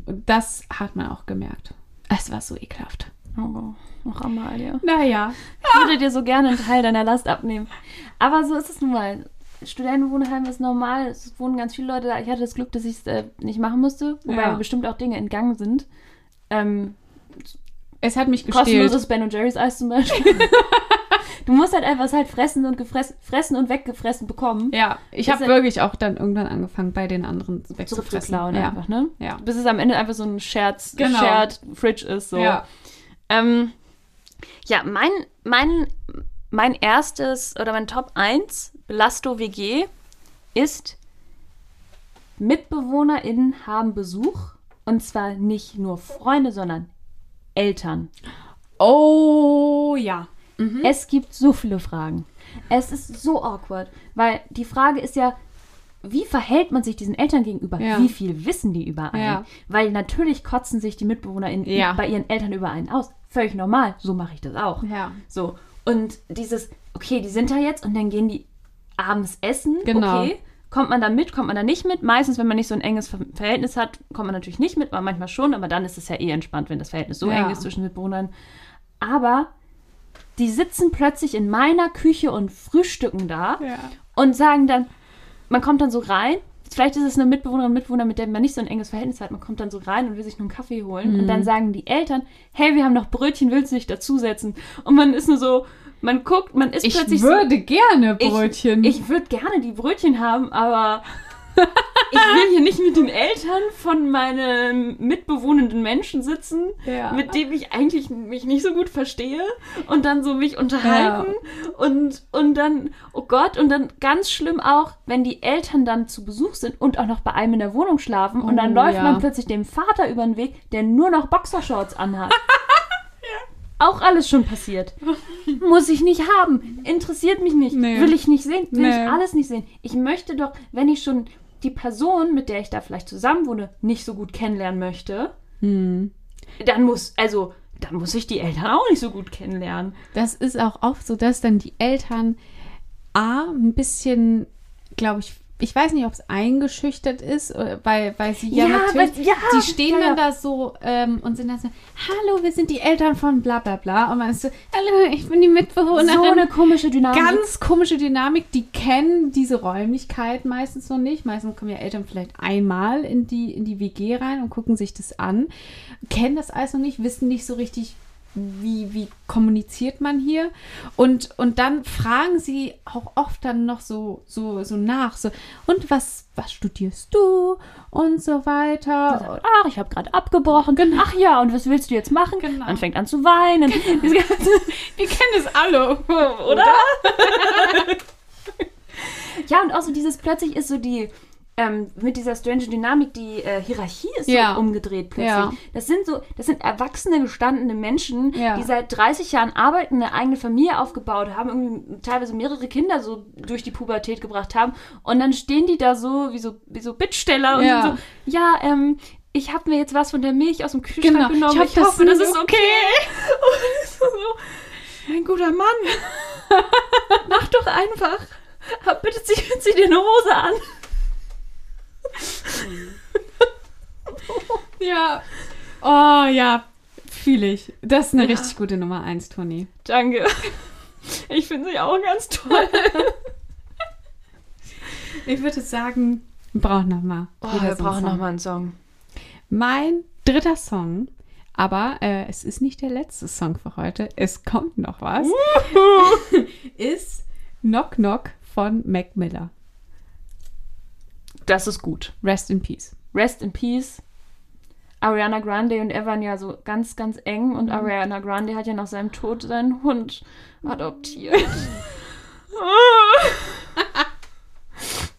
C: Und das hat man auch gemerkt. Es war so ekelhaft.
B: Oh, noch Amalia.
C: Naja.
B: Ich würde dir so gerne einen Teil deiner Last abnehmen. Aber so ist es nun mal. Studentenwohnheim ist normal. Es wohnen ganz viele Leute da. Ich hatte das Glück, dass ich es äh, nicht machen musste, wobei
C: Ja.
B: mir bestimmt auch Dinge entgangen sind. Ähm,
C: Es hat mich gestählt.
B: kostenloses Ben Jerry's Eis zum Beispiel. du musst halt einfach es halt fressen und gefressen, fressen und weggefressen bekommen.
C: Ja, ich habe
B: ja-
C: wirklich auch dann irgendwann angefangen, bei den anderen wegzufressen. Ja.
B: einfach, ne?
C: Ja.
B: Bis es am Ende einfach so ein Scherz,
C: Genau.
B: Shared Fridge ist. So.
C: Ja.
B: Ähm, ja, mein, mein, mein erstes oder mein Top 1 Belasto WG ist MitbewohnerInnen haben Besuch und zwar nicht nur Freunde, sondern Eltern.
C: Oh ja.
B: Es gibt so viele Fragen. Es ist so awkward, weil die Frage ist ja, wie verhält man sich diesen Eltern gegenüber?
C: Ja.
B: Wie viel wissen die über einen?
C: Ja.
B: Weil natürlich kotzen sich die MitbewohnerInnen
C: Ja.
B: bei ihren Eltern über einen aus. Völlig normal. So mache ich das auch.
C: Ja.
B: So. Und dieses, okay, die sind da jetzt und dann gehen die abends essen.
C: Genau.
B: Okay. Kommt man da mit, kommt man da nicht mit? Meistens, wenn man nicht so ein enges Ver Verhältnis hat, kommt man natürlich nicht mit, aber manchmal schon. Aber dann ist es ja eh entspannt, wenn das Verhältnis so
C: Ja.
B: eng ist zwischen Mitbewohnern. Aber die sitzen plötzlich in meiner Küche und frühstücken da
C: Ja.
B: und sagen dann, man kommt dann so rein. Vielleicht ist es eine Mitbewohnerin, Mitbewohner, mit der man nicht so ein enges Verhältnis hat. Man kommt dann so rein und will sich nur einen Kaffee holen. Und
C: Mhm.
B: dann sagen die Eltern, hey, wir haben noch Brötchen, willst du nicht dazusetzen? Und man ist nur so, man guckt, man ist
C: Ich
B: plötzlich
C: würde gerne
B: so,
C: Brötchen.
B: Ich, ich würde gerne die Brötchen haben, aber ich will hier nicht mit den Eltern von meinen mitbewohnenden Menschen sitzen,
C: Ja.
B: mit denen ich eigentlich mich nicht so gut verstehe und dann so mich unterhalten und, und dann, oh Gott, und dann ganz schlimm auch, wenn die Eltern dann zu Besuch sind und auch noch bei einem in der Wohnung schlafen und dann
C: Oh,
B: läuft
C: ja.
B: man plötzlich dem Vater über den Weg, der nur noch Boxershorts anhat. Auch alles schon passiert. Muss ich nicht haben. Interessiert mich nicht.
C: Nee.
B: Will ich nicht sehen. Will
C: Nee.
B: ich alles nicht sehen. Ich möchte doch, wenn ich schon die Person, mit der ich da vielleicht zusammen wohne, nicht so gut kennenlernen möchte,
C: Hm.
B: dann muss, also, dann muss ich die Eltern auch nicht so gut kennenlernen.
C: Das ist auch oft so, dass dann die Eltern A, ein bisschen, glaube ich, ich weiß nicht, ob es eingeschüchtert ist, äh, weil, weil sie ja,
B: Ja,
C: natürlich,
B: weil- ja,
C: die stehen
B: ja,
C: dann da so ähm, und sind dann so, hallo, wir sind die Eltern von bla bla bla. Und man ist so, hallo, ich bin die Mitbewohnerin.
B: so eine komische Dynamik.
C: ganz komische Dynamik. Die kennen diese Räumlichkeit meistens noch nicht. Meistens kommen ja Eltern vielleicht einmal in die, in die WG rein und gucken sich das an. Kennen das alles noch nicht, wissen nicht so richtig, wie, wie kommuniziert man hier. Und, und dann fragen sie auch oft dann noch so, so, so nach. So, und was, was studierst du? Und so weiter.
B: Ach, ich habe gerade abgebrochen. Ach ja, und was willst du jetzt machen?
C: Genau.
B: Man fängt an zu weinen. Ganze-
C: Wir kennen das alle.
B: Oder? ja, und auch so dieses plötzlich ist so die, ähm, mit dieser strange Dynamik, die äh, Hierarchie ist
C: Ja.
B: so umgedreht plötzlich.
C: Ja.
B: Das sind so, das sind erwachsene, gestandene Menschen,
C: Ja.
B: die seit 30 Jahren arbeiten, eine eigene Familie aufgebaut haben, irgendwie teilweise mehrere Kinder so durch die Pubertät gebracht haben. Und dann stehen die da so wie so, wie so Bittsteller und sind so, ja, ähm, ich habe mir jetzt was von der Milch aus dem Kühlschrank
C: Genau.
B: genommen.
C: Ich
B: Ich,
C: hoffe, das
B: hoffe, das
C: ist
B: okay. So, mein guter Mann, mach doch einfach. Bitte zieh, zieh dir eine Hose an.
C: Ja. Oh ja, fühle ich. Das ist eine
B: Ja.
C: richtig gute Nummer eins, Toni.
B: Danke. Ich finde sie auch ganz toll.
C: Ich würde sagen, wir brauchen noch mal.
B: Oh, wir
C: so
B: brauchen
C: Song.
B: noch mal einen Song.
C: Mein dritter Song, aber äh, es ist nicht der letzte Song für heute. Es kommt noch was. ist Knock Knock von Mac Miller.
B: Das ist gut.
C: Rest in Peace.
B: Rest in Peace. Ariana Grande und er waren ja so ganz, ganz eng und Ariana Grande hat ja nach seinem Tod seinen Hund adoptiert.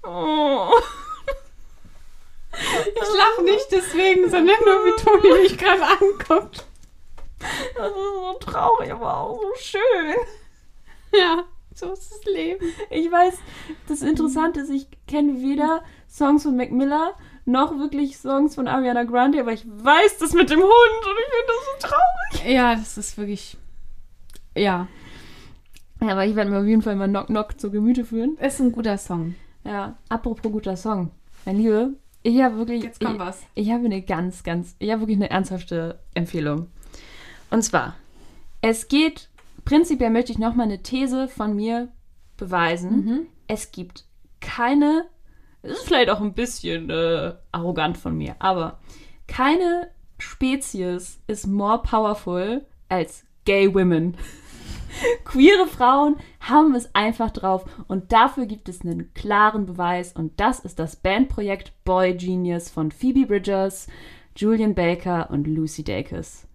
B: oh.
C: Ich lache nicht deswegen, sondern nur, wie Toni mich gerade anguckt.
B: Das ist so traurig, aber auch so schön.
C: Ja, so ist das Leben.
B: Ich weiß, das Interessante ist, ich kenne weder Songs von Mac Miller noch wirklich Songs von Ariana Grande, aber ich weiß das mit dem Hund und ich finde das so traurig.
C: Ja, das ist wirklich. Ja,
B: aber ich werde mir auf jeden Fall mal Knock Knock zu Gemüte führen.
C: ist ein guter Song.
B: Ja, apropos guter Song. Mein Liebe, ich habe wirklich.
C: Jetzt kommt
B: ich,
C: was.
B: Ich habe eine ganz, ganz. Ich habe wirklich eine ernsthafte Empfehlung. Und zwar, es geht. Prinzipiell möchte ich nochmal eine These von mir beweisen.
C: Mhm.
B: Es gibt keine. Das ist vielleicht auch ein bisschen äh, arrogant von mir, aber keine Spezies ist more powerful als gay women. Queere Frauen haben es einfach drauf und dafür gibt es einen klaren Beweis und das ist das Bandprojekt Boy Genius von Phoebe Bridgers, Julian Baker und Lucy Dacus.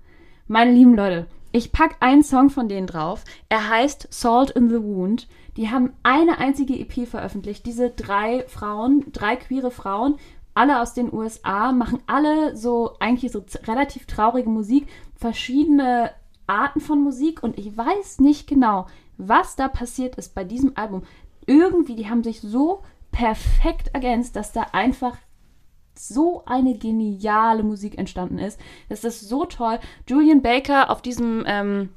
B: Meine lieben Leute, ich pack einen Song von denen drauf. Er heißt Salt in the Wound. Die haben eine einzige EP veröffentlicht. Diese drei Frauen, drei queere Frauen, alle aus den USA, machen alle so eigentlich so relativ traurige Musik, verschiedene Arten von Musik und ich weiß nicht genau, was da passiert ist bei diesem Album. Irgendwie, die haben sich so perfekt ergänzt, dass da einfach so eine geniale Musik entstanden ist. Das ist so toll. Julian Baker auf diesem, ähm,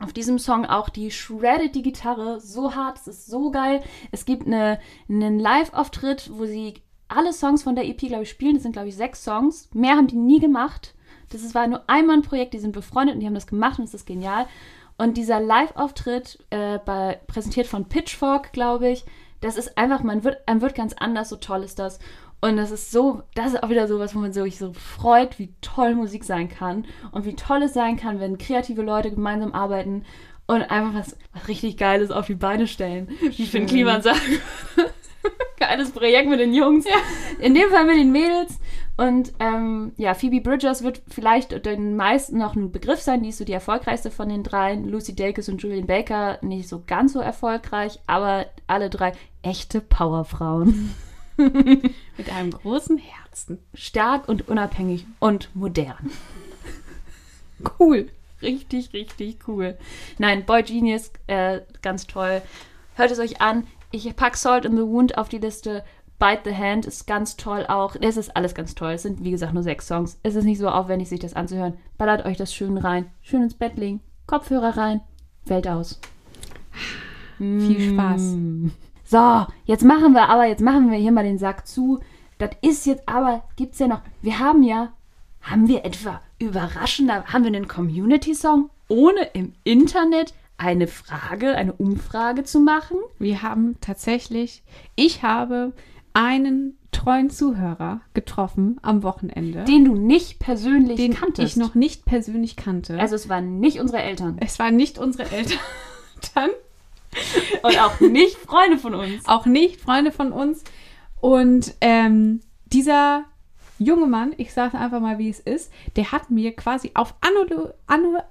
B: auf diesem Song auch, die shreddet die Gitarre so hart, es ist so geil. Es gibt eine, einen Live-Auftritt, wo sie alle Songs von der EP, glaube ich, spielen. Das sind, glaube ich, sechs Songs. Mehr haben die nie gemacht. Das war nur einmal ein Projekt, die sind befreundet und die haben das gemacht und es ist genial. Und dieser Live-Auftritt, äh, präsentiert von Pitchfork, glaube ich, das ist einfach, man wird, einem wird ganz anders, so toll ist das. Und das ist so, das ist auch wieder sowas, wo man sich so freut, wie toll Musik sein kann und wie toll es sein kann, wenn kreative Leute gemeinsam arbeiten und einfach was, was richtig Geiles auf die Beine stellen, wie Finn. Kliman sagt. Geiles Projekt mit den Jungs. In dem Fall mit den Mädels. Und ähm, ja, Phoebe Bridgers wird vielleicht den meisten noch ein Begriff sein. Die ist so die erfolgreichste von den dreien. Lucy Dacus und Julian Baker nicht so ganz so erfolgreich, aber alle drei echte Powerfrauen.
C: Mit einem großen Herzen.
B: Stark und unabhängig und modern.
C: Cool.
B: Richtig, richtig cool. Nein, Boy Genius, äh, ganz toll. Hört es euch an. Ich pack Salt in the Wound auf die Liste. Bite the Hand ist ganz toll auch. Es ist alles ganz toll. Es sind, wie gesagt, nur sechs Songs. Es ist nicht so aufwendig, sich das anzuhören. Ballert euch das schön rein. Schön ins Bett legen. Kopfhörer rein. Welt aus.
C: Viel Spaß.
B: So, jetzt machen wir aber, jetzt machen wir hier mal den Sack zu. Das ist jetzt aber, gibt's ja noch, wir haben ja, haben wir etwa überraschender, haben wir einen Community-Song, ohne im Internet eine Frage, eine Umfrage zu machen?
C: Wir haben tatsächlich, ich habe einen treuen Zuhörer getroffen am Wochenende,
B: Den du nicht persönlich
C: den
B: kanntest.
C: ich noch nicht persönlich kannte.
B: also es waren nicht unsere Eltern
C: es waren nicht unsere Eltern,
B: und auch nicht Freunde von uns.
C: auch nicht Freunde von uns. Und ähm, dieser junge Mann, ich sage einfach mal, wie es ist, der hat mir quasi auf analo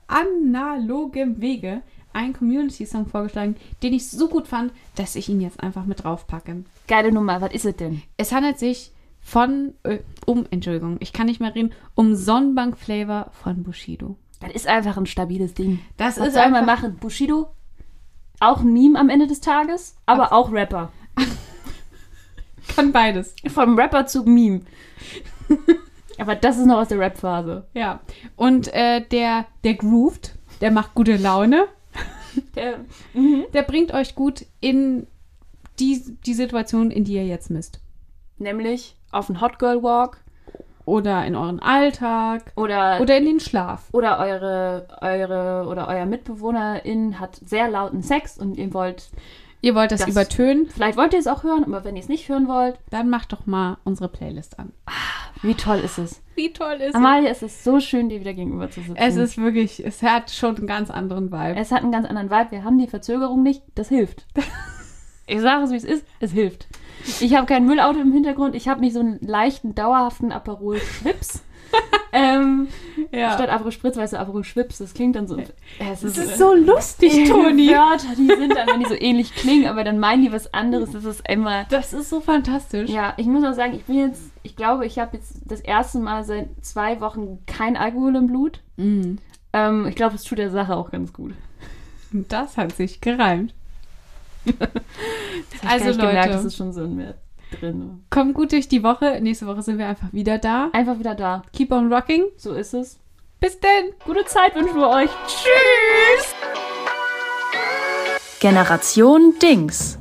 C: analogem Wege einen Community-Song vorgeschlagen, den ich so gut fand, dass ich ihn jetzt einfach mit draufpacke.
B: Geile Nummer, was ist es denn?
C: Es handelt sich von, äh, um, Entschuldigung, ich kann nicht mehr reden, um Sonnenbank Flavor von Bushido.
B: Das ist einfach ein stabiles Ding.
C: Das
B: Was
C: ist
B: soll man
C: einfach-
B: machen? Bushido? Auch ein Meme am Ende des Tages, aber auch Rapper.
C: Kann beides.
B: Vom Rapper zu Meme. aber das ist noch aus der Rap-Phase.
C: Ja. Und äh, der, der groovt, der macht gute Laune,
B: Der, mhm.
C: der bringt euch gut in die, die Situation, in die ihr jetzt müsst.
B: Nämlich auf einen Hot Girl Walk
C: Oder in euren Alltag
B: oder, oder,
C: oder in den Schlaf.
B: eure, eure oder euer Mitbewohnerin hat sehr lauten Sex und ihr wollt,
C: Ihr wollt das,
B: Das-
C: übertönen,
B: vielleicht wollt ihr es auch hören, aber wenn ihr es nicht hören wollt,
C: dann macht doch mal unsere Playlist an.
B: wie toll ist es?
C: Wie toll ist
B: Amalia, es ist so schön, dir wieder gegenüber zu sitzen.
C: es? Es ist wirklich, es hat schon einen ganz anderen Vibe.
B: Es hat einen ganz anderen Vibe. Wir haben die Verzögerung nicht. Das hilft. Ich sage es, wie es ist. Es hilft. Ich habe kein Müllauto im Hintergrund. Ich habe nicht so einen leichten, dauerhaften Aperol Schwips. ähm,
C: ja.
B: Statt Aperol Spritz, weißt du, Aperol Schwips, das klingt dann so. Es
C: Es ist so lustig, Toni.
B: Wörter, die sind dann, wenn die so ähnlich klingen, aber dann meinen die was anderes. Das ist immer.
C: Das ist so fantastisch.
B: Ja, ich muss auch sagen, ich bin jetzt, ich glaube, ich habe jetzt das erste Mal seit zwei Wochen kein Alkohol im Blut.
C: Mm.
B: Ähm, ich glaube, es tut der Sache auch ganz gut.
C: Das hat sich gereimt. Also,
B: nicht gemerkt,
C: Leute.
B: das ist schon so in mir drin.
C: Kommt gut durch die Woche. Nächste Woche sind wir einfach wieder da.
B: Einfach wieder da.
C: Keep on rocking.
B: So ist es.
C: Bis denn.
B: Gute Zeit wünschen wir euch. Tschüss!
A: Generation Dings.